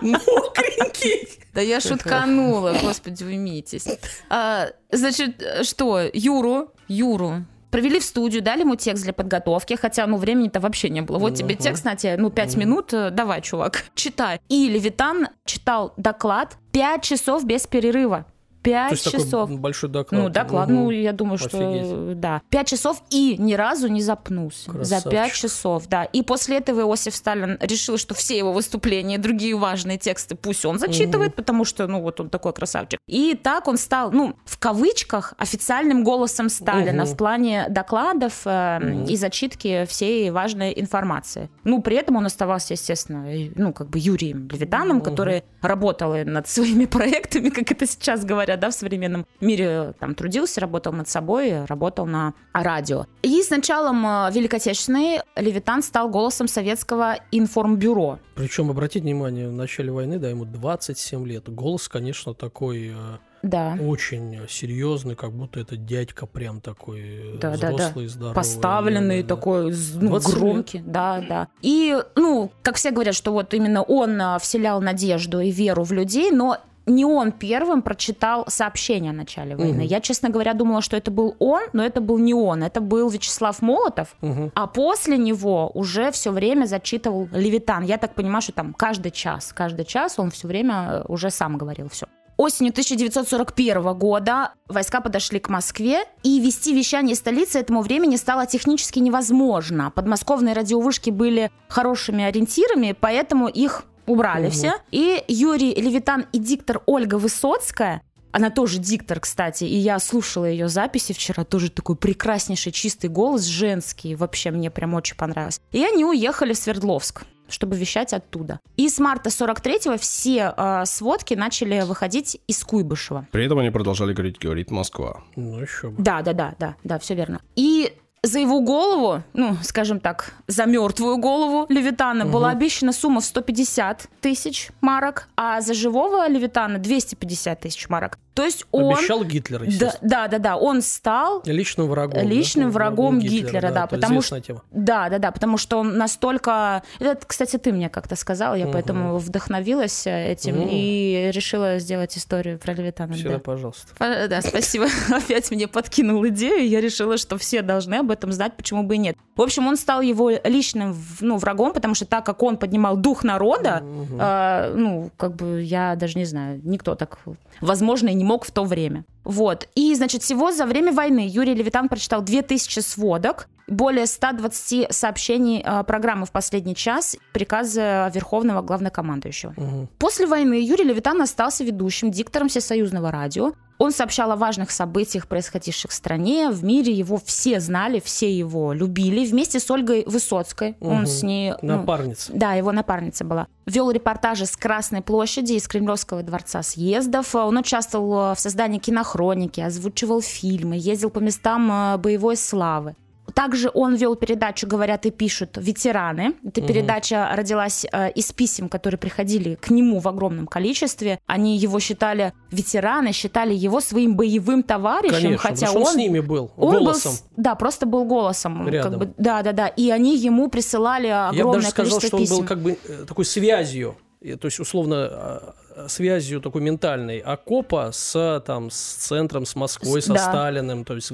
Мокренький? Да я шутканула, господи, уймитесь. А, значит, что, Юру, Юру, Провели в студию, дали ему текст для подготовки, хотя, ну, времени-то вообще не было. Вот тебе текст, на тебе, ну, пять минут, э, давай, чувак, читай. И Левитан читал доклад пять часов без перерыва. Пять часов. Такой большой доклад. Ну, доклад, угу. ну, я думаю, что Офигеть. да. Пять часов и ни разу не запнулся. Красавчик. За пять часов, да. И после этого Иосиф Сталин решил, что все его выступления, другие важные тексты пусть он зачитывает, угу. потому что, ну, вот он такой красавчик. И так он стал, ну, в кавычках, официальным голосом Сталина угу. в плане докладов э, угу. и зачитки всей важной информации. Ну, при этом он оставался, естественно, ну, как бы Юрием Левитаном, угу. который работал над своими проектами, как это сейчас говорят говоря, да, в современном мире там трудился, работал над собой, работал на радио. И с началом э, Великой Отечественной Левитан стал голосом советского информбюро. Причем, обратите внимание, в начале войны, да, ему 27 лет. Голос, конечно, такой э, да. очень серьезный, как будто это дядька прям такой э, да, взрослый, да, да. здоровый. Поставленный, да, такой ну, громкий, лет. да, да. И, ну, как все говорят, что вот именно он вселял надежду и веру в людей, но не он первым прочитал сообщение о начале войны. Угу. Я, честно говоря, думала, что это был он, но это был не он, это был Вячеслав Молотов, угу. а после него уже все время зачитывал Левитан. Я так понимаю, что там каждый час, каждый час он все время уже сам говорил все. Осенью 1941 года войска подошли к Москве, и вести вещание столицы этому времени стало технически невозможно. Подмосковные радиовышки были хорошими ориентирами, поэтому их убрали угу. все. И Юрий Левитан и диктор Ольга Высоцкая она тоже диктор, кстати, и я слушала ее записи вчера, тоже такой прекраснейший чистый голос, женский, вообще мне прям очень понравилось. И они уехали в Свердловск чтобы вещать оттуда. И с марта 43-го все э, сводки начали выходить из Куйбышева. При этом они продолжали говорить, говорит Москва. Ну еще бы. Да, да, да, да, да, все верно. И За его голову, ну, скажем так, за мертвую голову Левитана угу. была обещана сумма в 150 тысяч марок, а за живого Левитана 250 тысяч марок. То есть он... Обещал Гитлер, да, да, да, да, он стал... Личным врагом. Личным да? врагом Гитлера, Гитлера да, да потому что... Тема. Да, да, да, потому что он настолько... Это, кстати, ты мне как-то сказал, я угу. поэтому вдохновилась э, этим угу. и решила сделать историю про Левитана. Сюда, да. пожалуйста. Да, спасибо. Опять мне подкинул идею, я решила, что все должны об этом знать, почему бы и нет. В общем, он стал его личным ну, врагом, потому что так как он поднимал дух народа, угу. э, ну, как бы я даже не знаю, никто так, возможно, и не мог в то время. Вот. И, значит, всего за время войны Юрий Левитан прочитал 2000 сводок, более 120 сообщений э, программы в последний час, приказа Верховного Главнокомандующего. Угу. После войны Юрий Левитан остался ведущим, диктором Всесоюзного радио. Он сообщал о важных событиях, происходивших в стране, в мире. Его все знали, все его любили. Вместе с Ольгой Высоцкой. Угу. Он с ней... Ну, напарница. Ну, да, его напарница была. Вел репортажи с Красной площади, из Кремлевского дворца съездов. Он участвовал в создании кинохроники, озвучивал фильмы, ездил по местам э, боевой славы. Также он вел передачу «Говорят и пишут ветераны». Эта угу. передача родилась э, из писем, которые приходили к нему в огромном количестве. Они его считали ветераны, считали его своим боевым товарищем, Конечно, хотя он, он с ними был он голосом. Был, да, просто был голосом. Рядом. Как бы, да, да, да. И они ему присылали огромное Я бы даже сказал, что писем. он был как бы э, такой связью то есть условно а, связью такой ментальной окопа с, там, с центром, с Москвой, со да. Сталиным, то есть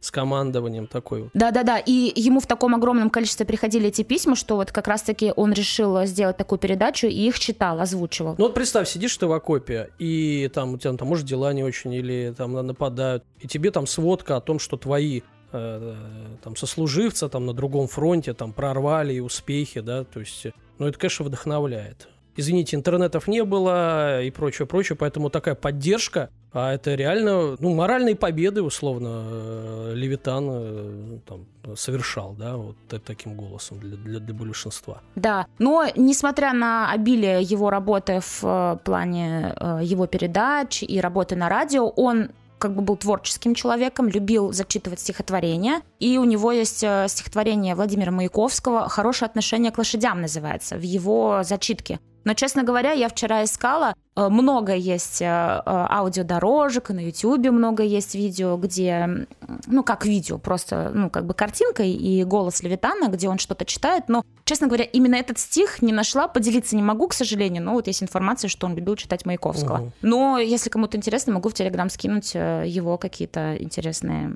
с командованием такой. Да-да-да, и ему в таком огромном количестве приходили эти письма, что вот как раз-таки он решил сделать такую передачу и их читал, озвучивал. Ну вот представь, сидишь ты в окопе, и там у тебя там, может, дела не очень, или там нападают, и тебе там сводка о том, что твои э, там сослуживцы там на другом фронте там прорвали и успехи, да, то есть, ну это, конечно, вдохновляет извините, интернетов не было и прочее, прочее, поэтому такая поддержка, а это реально, ну, моральные победы, условно, э, Левитан э, там, совершал, да, вот таким голосом для, для, для большинства. Да, но несмотря на обилие его работы в э, плане его передач и работы на радио, он как бы был творческим человеком, любил зачитывать стихотворения. И у него есть стихотворение Владимира Маяковского «Хорошее отношение к лошадям» называется, в его зачитке. Но, честно говоря, я вчера искала, э, много есть э, э, аудиодорожек, на YouTube много есть видео, где, ну, как видео, просто, ну, как бы картинка и голос Левитана, где он что-то читает, но, честно говоря, именно этот стих не нашла, поделиться не могу, к сожалению, но вот есть информация, что он любил читать Маяковского. Угу. Но если кому-то интересно, могу в Телеграм скинуть его какие-то интересные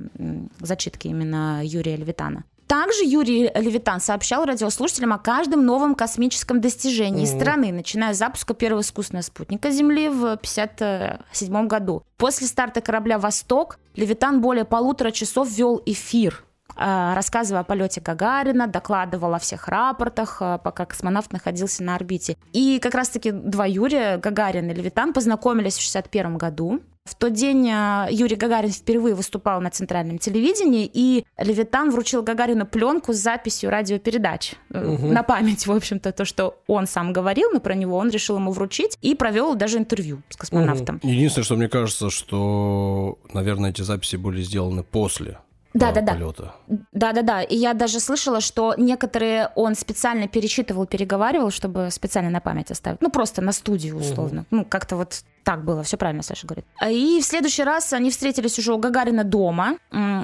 зачитки именно Юрия Левитана. Также Юрий Левитан сообщал радиослушателям о каждом новом космическом достижении mm-hmm. страны, начиная с запуска первого искусственного спутника Земли в 1957 году. После старта корабля «Восток» Левитан более полутора часов вел эфир рассказывая о полете Гагарина, докладывал о всех рапортах, а, пока космонавт находился на орбите. И как раз-таки два Юрия, Гагарин и Левитан, познакомились в 1961 году. В тот день а, Юрий Гагарин впервые выступал на центральном телевидении, и Левитан вручил Гагарину пленку с записью радиопередач. Угу. На память, в общем-то, то, что он сам говорил, но про него он решил ему вручить и провел даже интервью с космонавтом. Угу. Единственное, что мне кажется, что, наверное, эти записи были сделаны после да, да, да. полета. Да, да, да. И я даже слышала, что некоторые он специально перечитывал, переговаривал, чтобы специально на память оставить. Ну, просто на студию, условно. Угу. Ну, как-то вот так было, все правильно Саша говорит. И в следующий раз они встретились уже у Гагарина дома.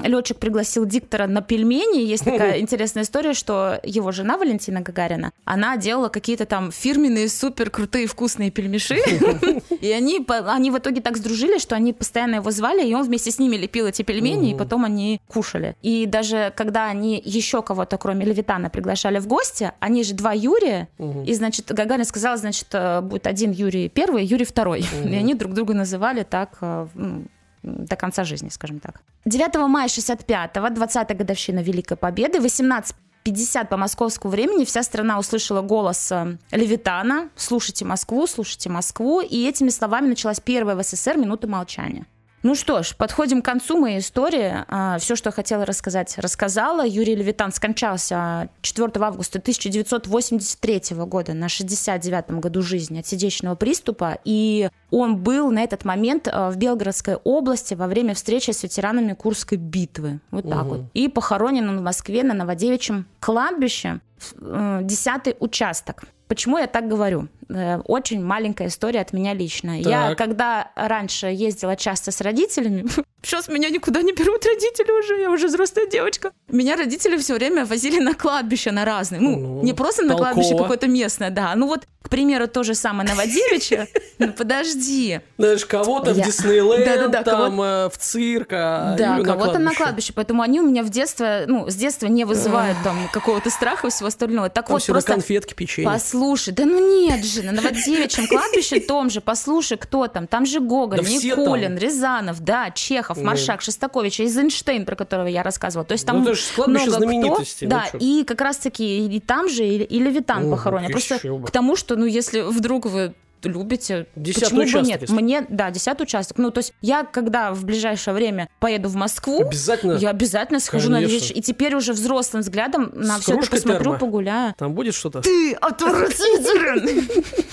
Летчик пригласил диктора на пельмени. Есть такая интересная история, что его жена Валентина Гагарина, она делала какие-то там фирменные супер крутые вкусные пельмеши. И они, они в итоге так сдружились, что они постоянно его звали, и он вместе с ними лепил эти пельмени, и потом они кушали. И даже когда они еще кого-то, кроме Левитана, приглашали в гости, они же два Юрия, и, значит, Гагарин сказал, значит, э, будет один Юрий первый, Юрий второй. И они друг друга называли так э, ну, до конца жизни, скажем так. 9 мая 65-го, 20-я годовщина Великой Победы, 18 50 по московскому времени вся страна услышала голос э, Левитана «Слушайте Москву, слушайте Москву», и этими словами началась первая в СССР минута молчания. Ну что ж, подходим к концу моей истории. Все, что я хотела рассказать, рассказала. Юрий Левитан скончался 4 августа 1983 года на 69-м году жизни от сердечного приступа. И он был на этот момент а, в Белгородской области во время встречи с ветеранами Курской битвы. Вот так Мгм. вот. И похоронен он в Москве на Новодевичьем кладбище. э, Десятый участок. Почему я так говорю? Э, Очень маленькая история от меня лично. Я, Так. когда раньше ездила часто с родителями, сейчас меня никуда не берут родители уже, я уже взрослая девочка. Меня родители все время возили на кладбище на разные. Ну, Ну, не просто на кладбище толково. какое-то местное, да. Ну вот, к примеру, то же самое Новодевичье. Ну подожди. Знаешь, кого-то в Диснейленд, там э, в цирк, а Да, кого-то на кладбище. Поэтому они у меня в детстве, ну, с детства не вызывают там какого-то страха и всего остального. Так вот, просто конфетки, печенье. Послушай, да ну нет же, на Новодевичьем кладбище том же, послушай, кто там, там же Гоголь, Никулин. Рязанов, да, Чехов, Ну. Маршак, Шестакович, Эйзенштейн, про которого я рассказывала. То есть там Ну, это же кладбище много кто. знаменитостей, ну Да, чё. и как раз-таки и там же, и, и Левитан Ого, похоронен. Просто бы. к тому, что, ну, если вдруг вы любите, Десятый почему бы участок, нет? если- Мне, да, десятый участок. Ну, то есть я, когда в ближайшее время поеду в Москву, Обязательно. я обязательно схожу на Конечно. Новодевичье. И теперь уже взрослым взглядом на С все это посмотрю, термо. погуляю. Там будет что-то? Ты отвратителен!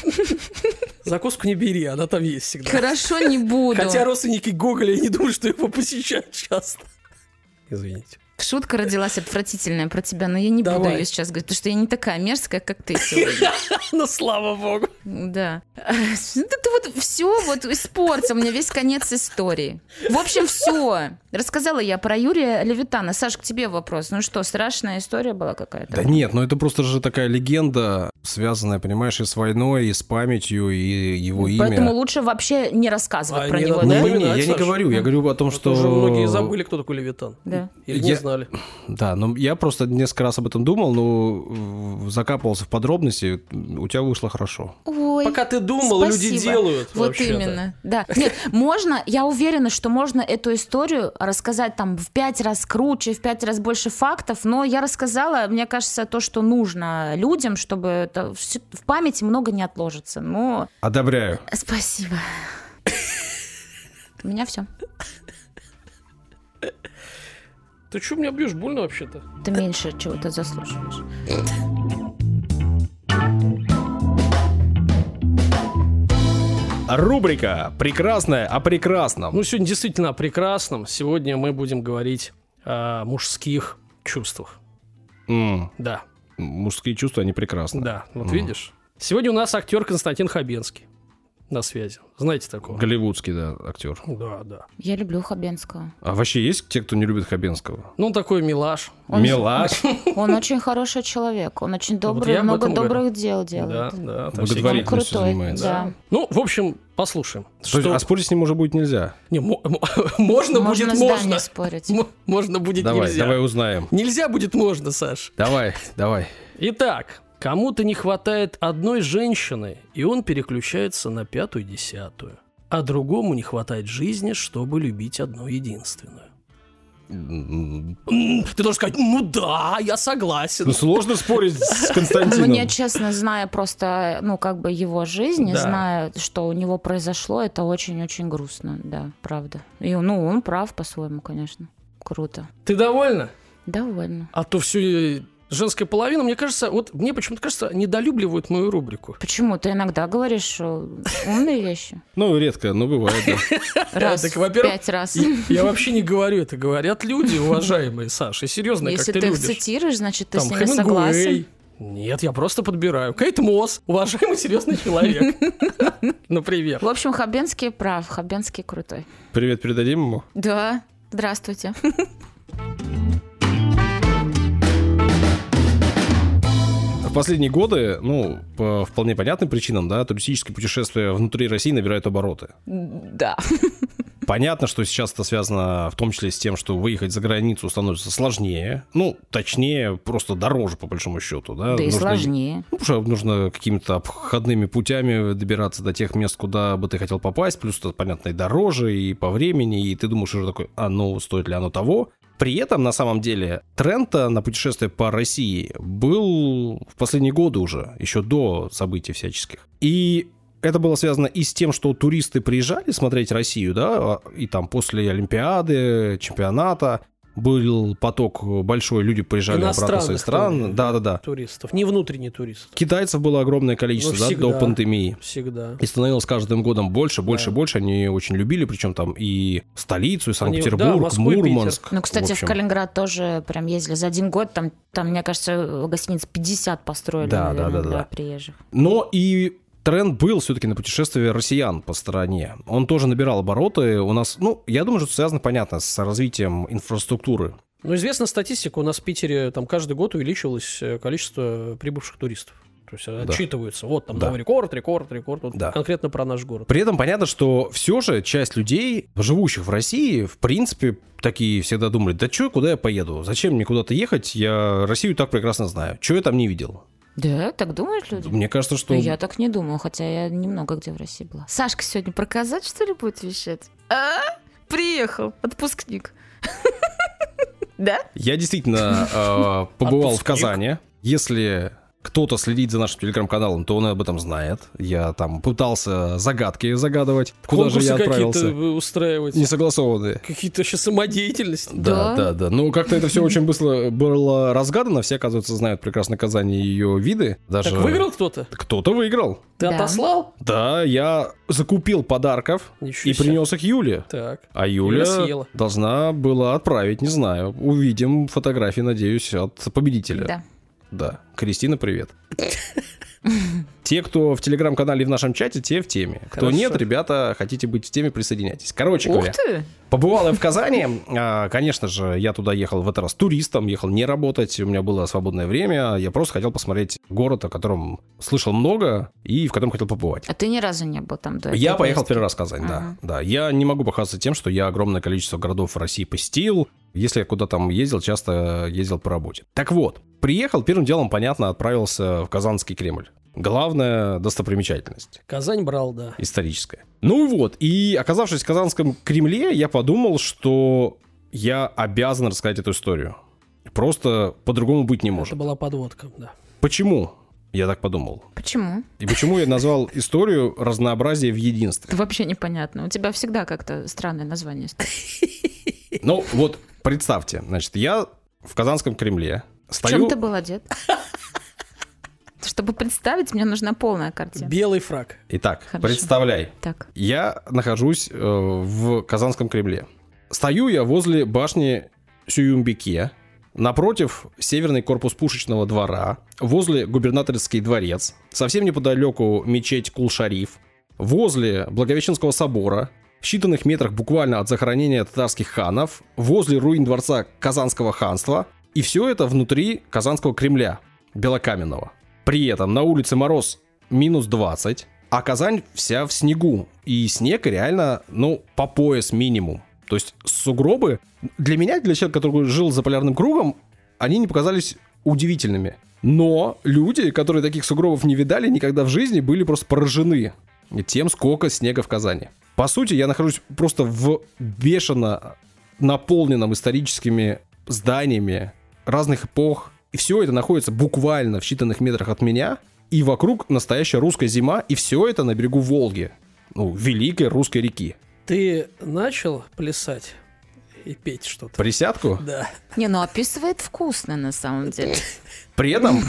Закуску не бери, она там есть всегда. Хорошо, не буду. Хотя родственники Гоголя, я не думаю, что его посещают часто. Извините. Шутка родилась отвратительная про тебя, но я не буду Давай. ее сейчас говорить, потому что я не такая мерзкая, как ты сегодня. Ну, слава богу. Да. Ты вот все вот испортил мне весь конец истории. В общем, все. Рассказала я про Юрия Левитана. Саш, к тебе вопрос. Ну что, страшная история была какая-то? Да нет, ну это просто же такая легенда, связанная, понимаешь, и с войной, и с памятью, и его имя. Поэтому лучше вообще не рассказывать А, про не него, надо да? Не, не, я не говорю, я говорю о том, что... то уже многие забыли, кто такой Левитан. Да. Или не Я- знали. Да, но я просто несколько раз об этом думал, но э, закапывался в подробности, у тебя вышло хорошо. Ой. Пока ты думал, люди Спасибо. делают. Вот вообще-то. именно, да. Нет, можно, я уверена, что можно эту историю рассказать там в пять раз круче, в пять раз больше фактов, но я рассказала, мне кажется, то, что нужно людям, чтобы это в памяти много не отложится. Но Одобряю. спасибо. У меня все. Ты что меня бьешь? Больно вообще-то. Ты меньше чего-то заслуживаешь. Рубрика «Прекрасная о прекрасном». Ну, сегодня действительно о прекрасном. Сегодня мы будем говорить о мужских чувствах. М, Да, мужские чувства, они прекрасны. да, вот Мгм. видишь. Сегодня у нас актер Константин Хабенский на связи. Знаете такого? Голливудский, да, актер. Да, да. Я люблю Хабенского. А вообще есть те, кто не любит Хабенского? Ну, он такой милаш. Он- Милаш. Он очень хороший человек, он очень добрый, много говорю. добрых дел Да, делает. да. всякие- Благотворительностью крутой, занимается. да. Ну, в общем, послушаем. Есть, А спорить с ним уже будет нельзя. Не, мо- мо- можно, Можно будет можно. Спорить. М- Можно будет Давай, нельзя. давай узнаем. Нельзя будет можно, Саш. Давай, давай. Итак, кому-то не хватает одной женщины, и он переключается на пятую-десятую. А другому не хватает жизни, чтобы любить одну единственную. Ты должен сказать, ну да, я согласен. Ну, сложно спорить с Константином. Мне, честно, зная просто, ну, как бы его жизнь, Да. зная, что у него произошло, это очень-очень грустно, да, правда. И, ну, он прав по-своему, конечно. Круто. Ты довольна? Довольно. А то все женская половина, мне кажется, вот мне почему-то кажется, недолюбливают мою рубрику. Почему? Ты иногда говоришь э, умные вещи. Ну, редко, но бывает, да. Раз, так, во-первых, пять раз. Я, вообще не говорю это, говорят люди, уважаемые, Саша, серьезно, Если как ты, ты их любишь. цитируешь, значит, ты с ними согласен. Нет, я просто подбираю. Кейт Мосс, уважаемый серьезный человек. Например. В общем, Хабенский прав, Хабенский крутой. Привет передадим ему. Да, здравствуйте. В последние годы, ну, по вполне понятным причинам, да, туристические путешествия внутри России набирают обороты. Да. Понятно, что сейчас это связано в том числе с тем, что выехать за границу становится сложнее. Ну, точнее, просто дороже, по большому счету. Да, Да и Нужно- сложнее. Ну, потому что нужно какими-то обходными путями добираться до тех мест, куда бы ты хотел попасть, плюс это, понятно, и дороже, и по времени, и ты думаешь уже такой, а ну, стоит ли оно того? При этом, на самом деле, тренд на путешествие по России был в последние годы уже, еще до событий всяческих. И это было связано и с тем, что туристы приезжали смотреть Россию, да, и там после Олимпиады, чемпионата, был поток большой, люди приезжали обратно в свои страны. Да, да, да. Туристов, не внутренние туристы. Китайцев было огромное количество, ну, всегда, да, до пандемии. Всегда. И становилось каждым годом больше, больше, да. больше. Они очень любили, причем там и столицу, и Санкт-Петербург, да, Мурманск. Ну, кстати, в, в Калининград тоже прям ездили за один год. Там, там мне кажется, гостиниц 50 построили, да, наверное, да, да, для да. приезжих. Но и тренд был все-таки на путешествие россиян по стране. Он тоже набирал обороты. У нас, ну, я думаю, что это связано, понятно, с развитием инфраструктуры. Ну, известна статистика, у нас в Питере там каждый год увеличивалось э, количество прибывших туристов. То есть да. отчитываются. Вот там да. новый рекорд, рекорд, рекорд. Вот да. Конкретно про наш город. При этом понятно, что все же часть людей, живущих в России, в принципе, такие всегда думали, да что, куда я поеду? Зачем мне куда-то ехать? Я Россию так прекрасно знаю. Чего я там не видел? Да, так думают люди? Мне кажется, что... Я так не думаю, хотя я немного где в России была. Сашка сегодня проказать, что ли, будет вещать? А? Приехал, отпускник. Да? Я действительно э, побывал в Казани. Если кто-то следит за нашим телеграм-каналом, то он об этом знает. Я там пытался загадки загадывать, куда Конкурсы же я отправился. устраивать. Несогласованные. Какие-то сейчас самодеятельности. Да, да, да. да. Ну, как-то это все очень быстро было разгадано. Все, оказывается, знают прекрасно Казани и ее виды. Даже... Так выиграл кто-то? Кто-то выиграл. Ты да. отослал? Да, я закупил подарков Ничего и себе. принес их Юле. Так. А Юля должна была отправить, не знаю. Увидим фотографии, надеюсь, от победителя. Да. Да. Кристина, привет. Те, кто в телеграм-канале в нашем чате, те в теме. Кто Хорошо. нет, ребята, хотите быть в теме, присоединяйтесь. Короче Ух говоря, ты. побывал я в Казани. А, конечно же, я туда ехал в этот раз туристом, ехал не работать, у меня было свободное время. Я просто хотел посмотреть город, о котором слышал много и в котором хотел побывать. А ты ни разу не был там до Я поехал первый раз в Казань, ага. да. да. Я не могу похвастаться тем, что я огромное количество городов в России посетил. Если я куда там ездил, часто ездил по работе. Так вот, приехал, первым делом, понятно, отправился в Казанский Кремль главная достопримечательность. Казань брал, да. Историческая. Ну вот, и оказавшись в Казанском Кремле, я подумал, что я обязан рассказать эту историю. Просто по-другому быть не может. Это была подводка, да. Почему? Я так подумал. Почему? И почему я назвал историю «Разнообразие в единстве»? Это вообще непонятно. У тебя всегда как-то странное название. Ну, вот представьте, значит, я в Казанском Кремле стою... В чем ты был одет? Чтобы представить, мне нужна полная картина. Белый фраг. Итак, Хорошо. представляй. Так. Я нахожусь э, в Казанском Кремле. Стою я возле башни Сююмбике, напротив северный корпус пушечного двора, возле губернаторский дворец, совсем неподалеку мечеть Кул-Шариф, возле Благовещенского собора, в считанных метрах буквально от захоронения татарских ханов, возле руин дворца Казанского ханства, и все это внутри Казанского Кремля, белокаменного. При этом на улице мороз минус 20, а Казань вся в снегу. И снег реально, ну, по пояс минимум. То есть сугробы для меня, для человека, который жил за полярным кругом, они не показались удивительными. Но люди, которые таких сугробов не видали никогда в жизни, были просто поражены тем, сколько снега в Казани. По сути, я нахожусь просто в бешено наполненном историческими зданиями разных эпох, и все это находится буквально в считанных метрах от меня, и вокруг настоящая русская зима, и все это на берегу Волги, ну, великой русской реки. Ты начал плясать и петь что-то? Присядку? Да. Не, ну описывает вкусно на самом деле. При этом...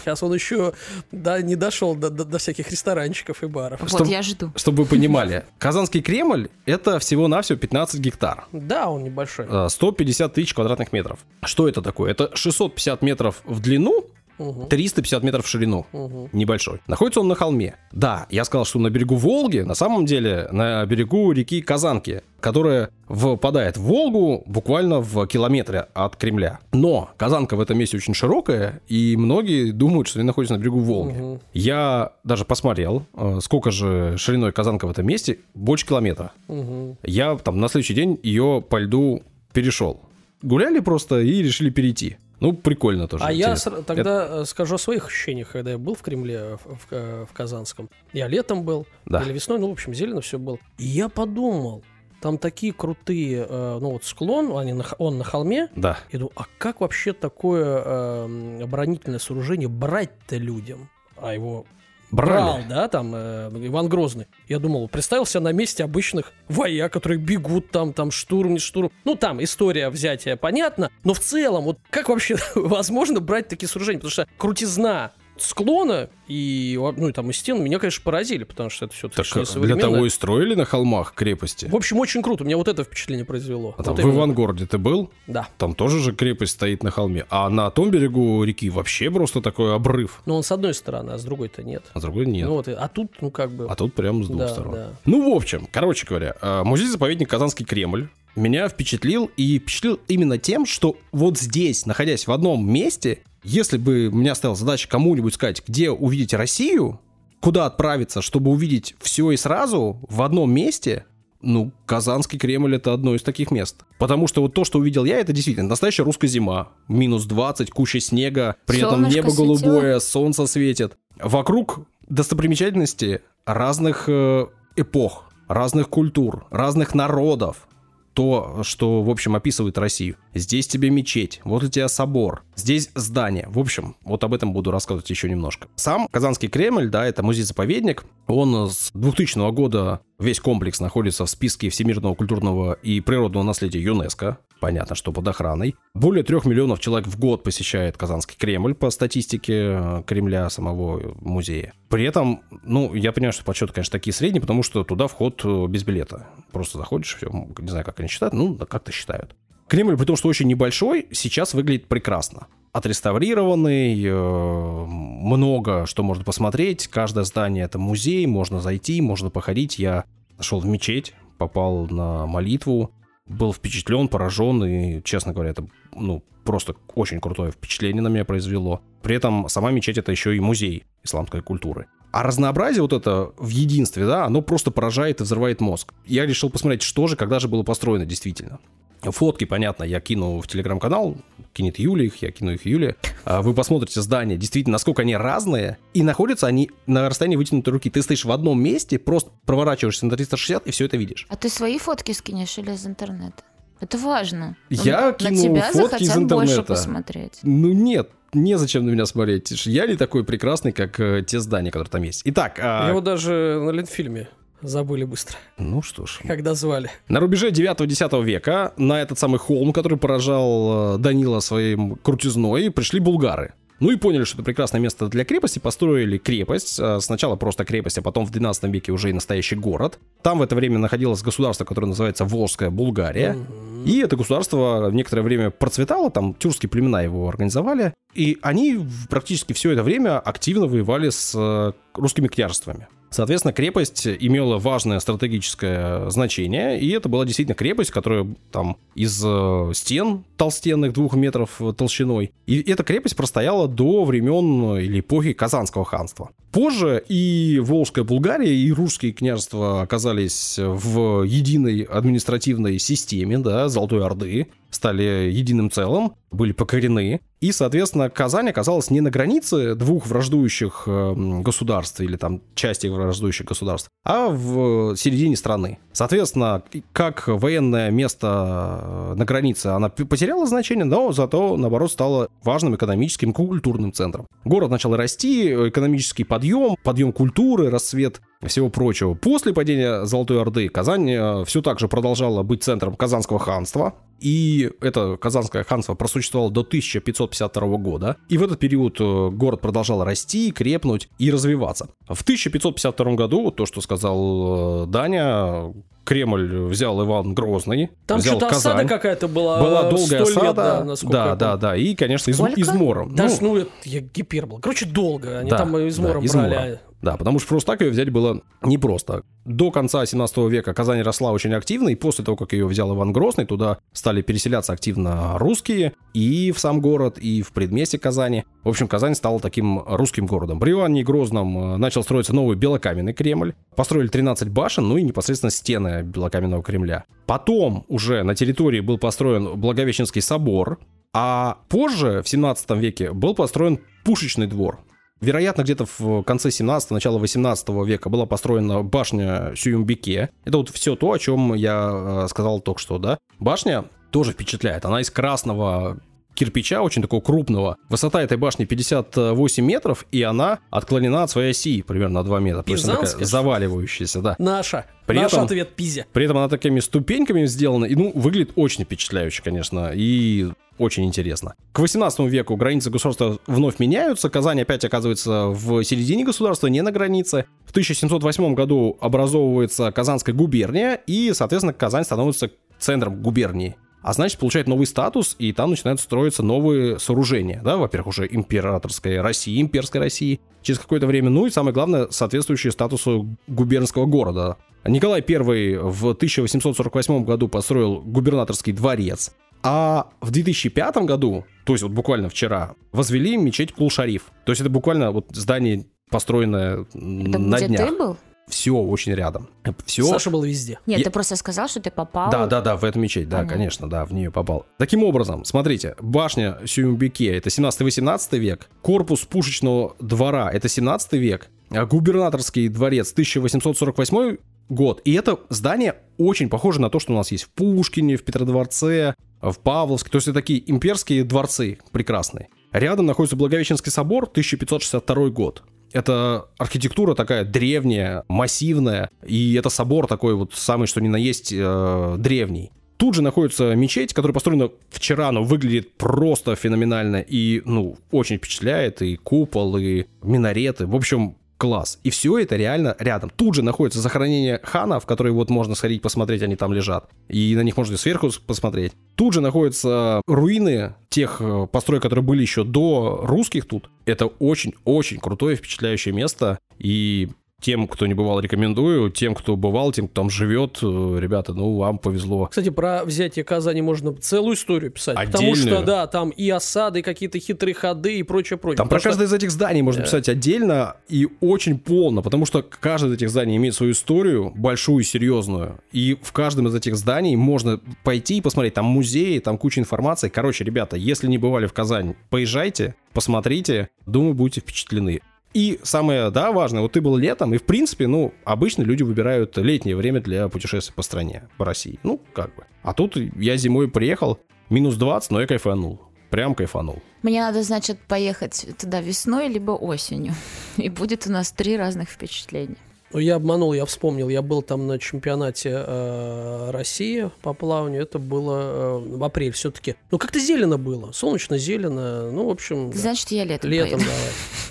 Сейчас он еще да, не дошел до, до, до всяких ресторанчиков и баров. Вот Чтоб, я жду. Чтобы вы понимали, Казанский Кремль — это всего-навсего 15 гектар. Да, он небольшой. 150 э, тысяч квадратных метров. Что это такое? Это 650 метров в длину 350 метров в ширину. Угу. Небольшой. Находится он на холме. Да, я сказал, что на берегу Волги, на самом деле на берегу реки Казанки, которая впадает в Волгу буквально в километре от Кремля. Но Казанка в этом месте очень широкая, и многие думают, что они находятся на берегу Волги. Угу. Я даже посмотрел, э, сколько же шириной Казанка в этом месте. Больше километра. Угу. Я там на следующий день ее по льду перешел. Гуляли просто и решили перейти. Ну, прикольно тоже. А интересно. я тогда Это... скажу о своих ощущениях, когда я был в Кремле, в, в, в Казанском. Я летом был, да. или весной, ну, в общем, зелено все был. И я подумал, там такие крутые, э, ну вот склон, они на, он на холме. Да. Я думаю, а как вообще такое э, оборонительное сооружение брать-то людям? А его брал, да, там э, Иван Грозный. Я думал, представил себя на месте обычных вояк, которые бегут там, там штурм, не штурм. Ну, там история взятия, понятно, но в целом, вот как вообще возможно брать такие сооружения? Потому что крутизна склона и, ну, и там и стен меня, конечно, поразили, потому что это все-таки так, Для того и строили на холмах крепости. В общем, очень круто. Меня вот это впечатление произвело. А там вот в Ивангороде ты был? Да. Там тоже же крепость стоит на холме. А на том берегу реки вообще просто такой обрыв. Ну, он с одной стороны, а с другой-то нет. А с другой нет. Ну, вот, а тут, ну, как бы... А тут прям с двух да, сторон. Да. Ну, в общем, короче говоря, э, музей-заповедник Казанский Кремль меня впечатлил и впечатлил именно тем, что вот здесь, находясь в одном месте, если бы у меня стояла задача кому-нибудь сказать, где увидеть Россию, куда отправиться, чтобы увидеть все и сразу в одном месте, ну, Казанский Кремль это одно из таких мест. Потому что вот то, что увидел я, это действительно настоящая русская зима. Минус 20, куча снега, при Солнышко этом небо светило. голубое, солнце светит. Вокруг достопримечательности разных э, эпох, разных культур, разных народов. То, что, в общем, описывает Россию. Здесь тебе мечеть, вот у тебя собор, здесь здание. В общем, вот об этом буду рассказывать еще немножко. Сам Казанский Кремль, да, это музей-заповедник. Он с 2000 года весь комплекс находится в списке всемирного культурного и природного наследия ЮНЕСКо. Понятно, что под охраной. Более трех миллионов человек в год посещает Казанский Кремль по статистике э, Кремля самого музея. При этом, ну, я понимаю, что подсчеты, конечно, такие средние, потому что туда вход э, без билета. Просто заходишь, все, не знаю, как они считают, ну, как-то считают. Кремль, при том, что очень небольшой, сейчас выглядит прекрасно. Отреставрированный, э, много что можно посмотреть. Каждое здание это музей, можно зайти, можно походить. Я зашел в мечеть, попал на молитву, был впечатлен, поражен, и, честно говоря, это ну, просто очень крутое впечатление на меня произвело. При этом сама мечеть это еще и музей исламской культуры. А разнообразие вот это в единстве, да, оно просто поражает и взрывает мозг. Я решил посмотреть, что же, когда же было построено действительно. Фотки, понятно, я кину в телеграм-канал, кинет Юля их, я кину их Юле. А Вы посмотрите здания, действительно, насколько они разные, и находятся они на расстоянии вытянутой руки. Ты стоишь в одном месте, просто проворачиваешься на 360 и все это видишь. А ты свои фотки скинешь или из интернета? Это важно. Я на кину тебя фотки из захотят больше интернета. посмотреть. Ну нет, незачем на меня смотреть. Я не такой прекрасный, как э, те здания, которые там есть. Итак, а, Его даже на Ленфильме забыли быстро, ну что ж. когда звали. На рубеже 9-10 века на этот самый холм, который поражал э, Данила своим крутизной, пришли булгары. Ну и поняли, что это прекрасное место для крепости, построили крепость. Э, Сначала просто крепость, а потом в 12 веке уже и настоящий город. Там в это время находилось государство, которое называется Волжская Булгария. И это государство некоторое время процветало, там тюркские племена его организовали. И они практически все это время активно воевали с э, русскими княжествами. Соответственно, крепость имела важное стратегическое значение, и это была действительно крепость, которая там из э, стен толстенных двух метров толщиной. И эта крепость простояла до времен или эпохи Казанского ханства. Позже и Волжская Булгария, и русские княжества оказались в единой административной системе, да, Золотой Орды, стали единым целым, были покорены. И, соответственно, Казань оказалась не на границе двух враждующих э, государств или там части враждующих государств, а в середине страны. Соответственно, как военное место э, на границе, она потеряла значение, но зато, наоборот, стала важным экономическим, культурным центром. Город начал расти, экономический подъем, подъем культуры, расцвет всего прочего. После падения Золотой Орды Казань все так же продолжала быть центром Казанского ханства. И это Казанское ханство просуществовало до 1552 года. И в этот период э, город продолжал расти, крепнуть и развиваться. В 1552 году, то, что сказал э, Даня, Кремль взял Иван Грозный, Там взял что-то Казань. осада какая-то была. Была долгая 100 лет, осада, да, да, да, да, и, конечно, из, Сколько? измором. Даже, Ну, ну, я гипербол. Короче, долго. Они Да, там измором да, брали. Да, потому что просто так ее взять было непросто. До конца 17 века Казань росла очень активно, и после того, как ее взял Иван Грозный, туда стали переселяться активно русские и в сам город, и в предместе Казани. В общем, Казань стала таким русским городом. При Иване Грозном э, начал строиться новый белокаменный Кремль. Построили 13 башен, ну и непосредственно стены белокаменного Кремля. Потом уже на территории был построен Благовещенский собор, а позже, в 17 веке, был построен пушечный двор. Вероятно, где-то в конце 17 начало 18 века была построена башня Сююмбике. Это вот все то, о чем я э, сказал только что, да. Башня тоже впечатляет. Она из красного кирпича, очень такого крупного. Высота этой башни 58 метров, и она отклонена от своей оси примерно на 2 метра. То есть она такая Пизанская, заваливающаяся, да. Наша. При Наш этом- ответ Пизе. При этом она такими ступеньками сделана, и ну, выглядит очень впечатляюще, конечно, и очень интересно. К 18 веку границы государства вновь меняются, Казань опять оказывается в середине государства, не на границе. В 1708 году образовывается Казанская губерния, и, соответственно, Казань становится центром губернии. А значит, получает новый статус, и там начинают строиться новые сооружения. Да, во-первых, уже императорской России, имперской России через какое-то время. Ну и самое главное, соответствующие статусу губернского города. Николай I в 1848 году построил губернаторский дворец, а в 2005 году, то есть вот буквально вчера, возвели мечеть Кул-Шариф. То есть это буквально вот здание, построенное Это на где днях. ты был? Все очень рядом. Все Саша был везде. Нет, Я- ты просто сказал, что ты попал. да, да, да, в эту мечеть, да, Понятно. конечно, да, в нее попал. Таким образом, смотрите, башня Сюмбике это 17-18 век, корпус пушечного двора это 17 век, а губернаторский дворец 1848 год. И это здание очень похоже на то, что у нас есть в Пушкине, в Петродворце, в Павловске. То есть это такие имперские дворцы прекрасные. Рядом находится Благовещенский собор, 1562 год. Это архитектура такая древняя, массивная, и это собор такой вот самый что ни на есть э, древний. Тут же находится мечеть, которая построена вчера, но выглядит просто феноменально и, ну, очень впечатляет, и купол, и минареты, в общем, класс. И все это реально рядом. Тут же находится захоронение ханов, которые вот можно сходить посмотреть, они там лежат. И на них можно сверху посмотреть. Тут же находятся руины тех э, построек, которые были еще до русских тут. Это очень-очень крутое, впечатляющее место. И тем, кто не бывал, рекомендую. Тем, кто бывал, тем, кто там живет, э, ребята, ну, вам повезло. Кстати, про взятие Казани можно целую историю писать. Потому Отдельную. что, да, там и осады, и какие-то хитрые ходы, и прочее, прочее. Там про Потому что- каждое из этих зданий можно Да. писать отдельно и очень полно, потому что каждое из этих зданий имеет свою историю, большую и серьезную. И в каждом из этих зданий можно пойти и посмотреть. Там музеи, там куча информации. Короче, ребята, если не бывали в Казань, поезжайте, посмотрите. Думаю, будете впечатлены. И самое, да, важное, вот ты был летом, и в принципе, ну, обычно люди выбирают летнее время для путешествий по стране, по России. Ну, как бы. А тут я зимой приехал, минус 20, но я кайфанул. Прям кайфанул. Мне надо, значит, поехать туда весной либо осенью. И будет у нас три разных впечатления. Ну, я обманул, я вспомнил. Я был там на чемпионате э, России по плаванию. Это было э, в апреле все-таки. Ну, как-то зелено было. Солнечно, зелено. Ну, в общем, да. Значит, я летом, летом поеду.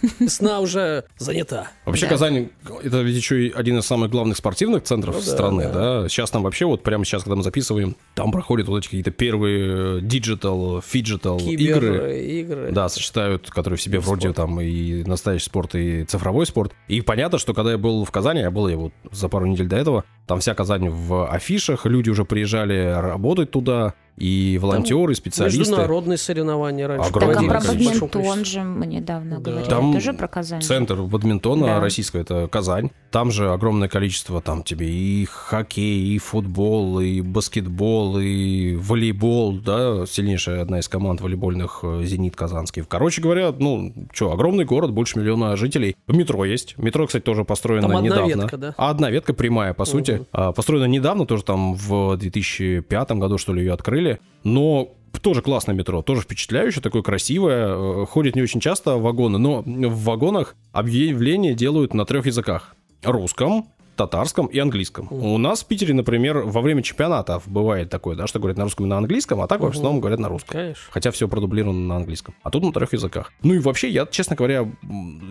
давай. Весна уже занята. Вообще Да. Казань это ведь еще и один из самых главных спортивных центров Ну да, страны, да. да. Сейчас там вообще вот прямо сейчас, когда мы записываем, там проходят вот эти какие-то первые digital, phygital игры. Кибер игры. Да, сочетают, которые в себе вроде Спорт. там и настоящий спорт, и цифровой спорт. И понятно, что когда я был в Казани, я был я вот за пару недель до этого, там вся Казань в афишах, люди уже приезжали работать туда, и волонтеры, и специалисты. Международные соревнования раньше. Так, а Огромное про количество. бадминтон же мы недавно Да. говорили. Там Тоже про Казань? Центр бадминтона Да. российского это Казань. Там же огромное количество, там тебе и хоккей, и футбол, и баскетбол, и волейбол, да, сильнейшая одна из команд волейбольных э, «Зенит» Казанский. Короче говоря, ну, что, огромный город, больше миллиона жителей. Метро есть. Метро, кстати, тоже построено Там одна недавно. ветка, да? А одна ветка прямая, по сути. А, Построена недавно, тоже там в 2005 году, что ли, ее открыли. Но тоже классное метро, тоже впечатляющее, такое красивое. Э, Ходят не очень часто вагоны, но в вагонах объявления делают на трех языках. Русском, татарском и английском. У нас в Питере, например, во время чемпионатов бывает такое, да, что говорят на русском и на английском, а так в Мгм. основном говорят на русском. Конечно. Хотя все продублировано на английском. А тут на трех языках. Ну и вообще, я, честно говоря,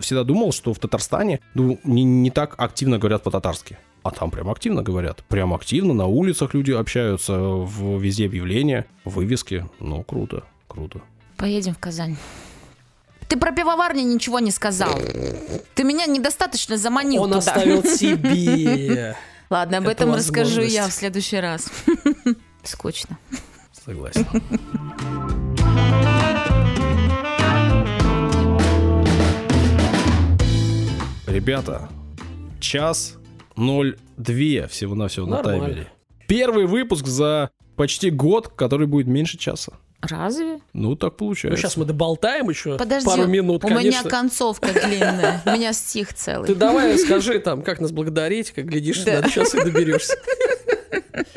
всегда думал, что в Татарстане ну, не, не так активно говорят по-татарски. А там прям активно говорят. Прям активно, на улицах люди общаются, в, везде объявления, вывески. Ну, круто, круто. Поедем в Казань. Ты про пивоварни ничего не сказал. Ты меня недостаточно заманил Он туда. оставил себе. Ладно, об этом расскажу я в следующий раз. Скучно. Согласен. Ребята, час 02 всего-навсего на Нормально. таймере. Первый выпуск за почти год, который будет меньше часа. Разве? Ну, так Ну, получается. сейчас мы доболтаем еще Подожди, пару минут, у меня конечно. концовка длинная. У меня стих целый. Ты давай скажи там, как нас благодарить, как глядишь, Да. да. сейчас и доберешься.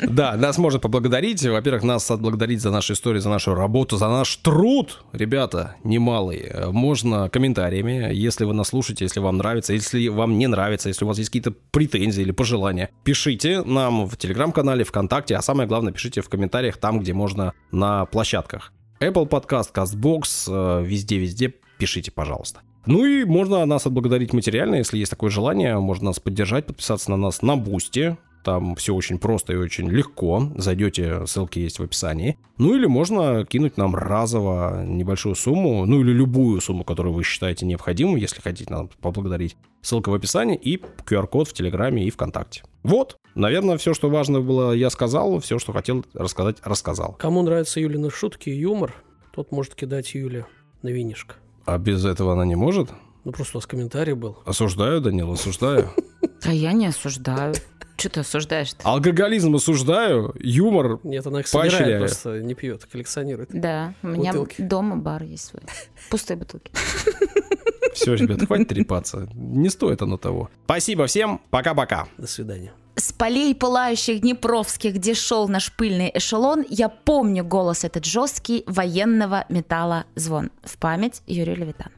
Да, нас можно поблагодарить. Во-первых, нас отблагодарить за нашу историю, за нашу работу, за наш труд, ребята, немалый. Можно комментариями, если вы нас слушаете, если вам нравится, если вам не нравится, если у вас есть какие-то претензии или пожелания, пишите нам в Телеграм-канале, ВКонтакте, а самое главное, пишите в комментариях там, где можно на площадках. Apple Podcast, CastBox, везде-везде пишите, пожалуйста. Ну и можно нас отблагодарить материально, если есть такое желание. Можно нас поддержать, подписаться на нас на Boosty. Там все очень просто и очень легко. Зайдете, ссылки есть в описании. Ну или можно кинуть нам разово небольшую сумму, ну или любую сумму, которую вы считаете необходимой, если хотите нам поблагодарить. Ссылка в описании и QR-код в Телеграме и ВКонтакте. Вот, наверное, все, что важно было, я сказал. Все, что хотел рассказать, рассказал. Кому нравятся Юлины шутки и юмор, тот может кидать Юле на винишко. А без этого она не может? Ну, просто у вас комментарий был. Осуждаю, Данил, осуждаю. А я не осуждаю. Что ты осуждаешь-то? Алкоголизм осуждаю, юмор Нет, она их Поощряю. просто, не пьет, коллекционирует. Да, у меня Бутылки. дома бар есть свой. Пустые бутылки. Все, ребят, хватит трепаться. Не стоит оно того. Спасибо всем. Пока-пока. До свидания. С полей пылающих Днепровских, где шел наш пыльный эшелон, я помню голос этот жесткий военного металла звон. В память Юрий Левитан.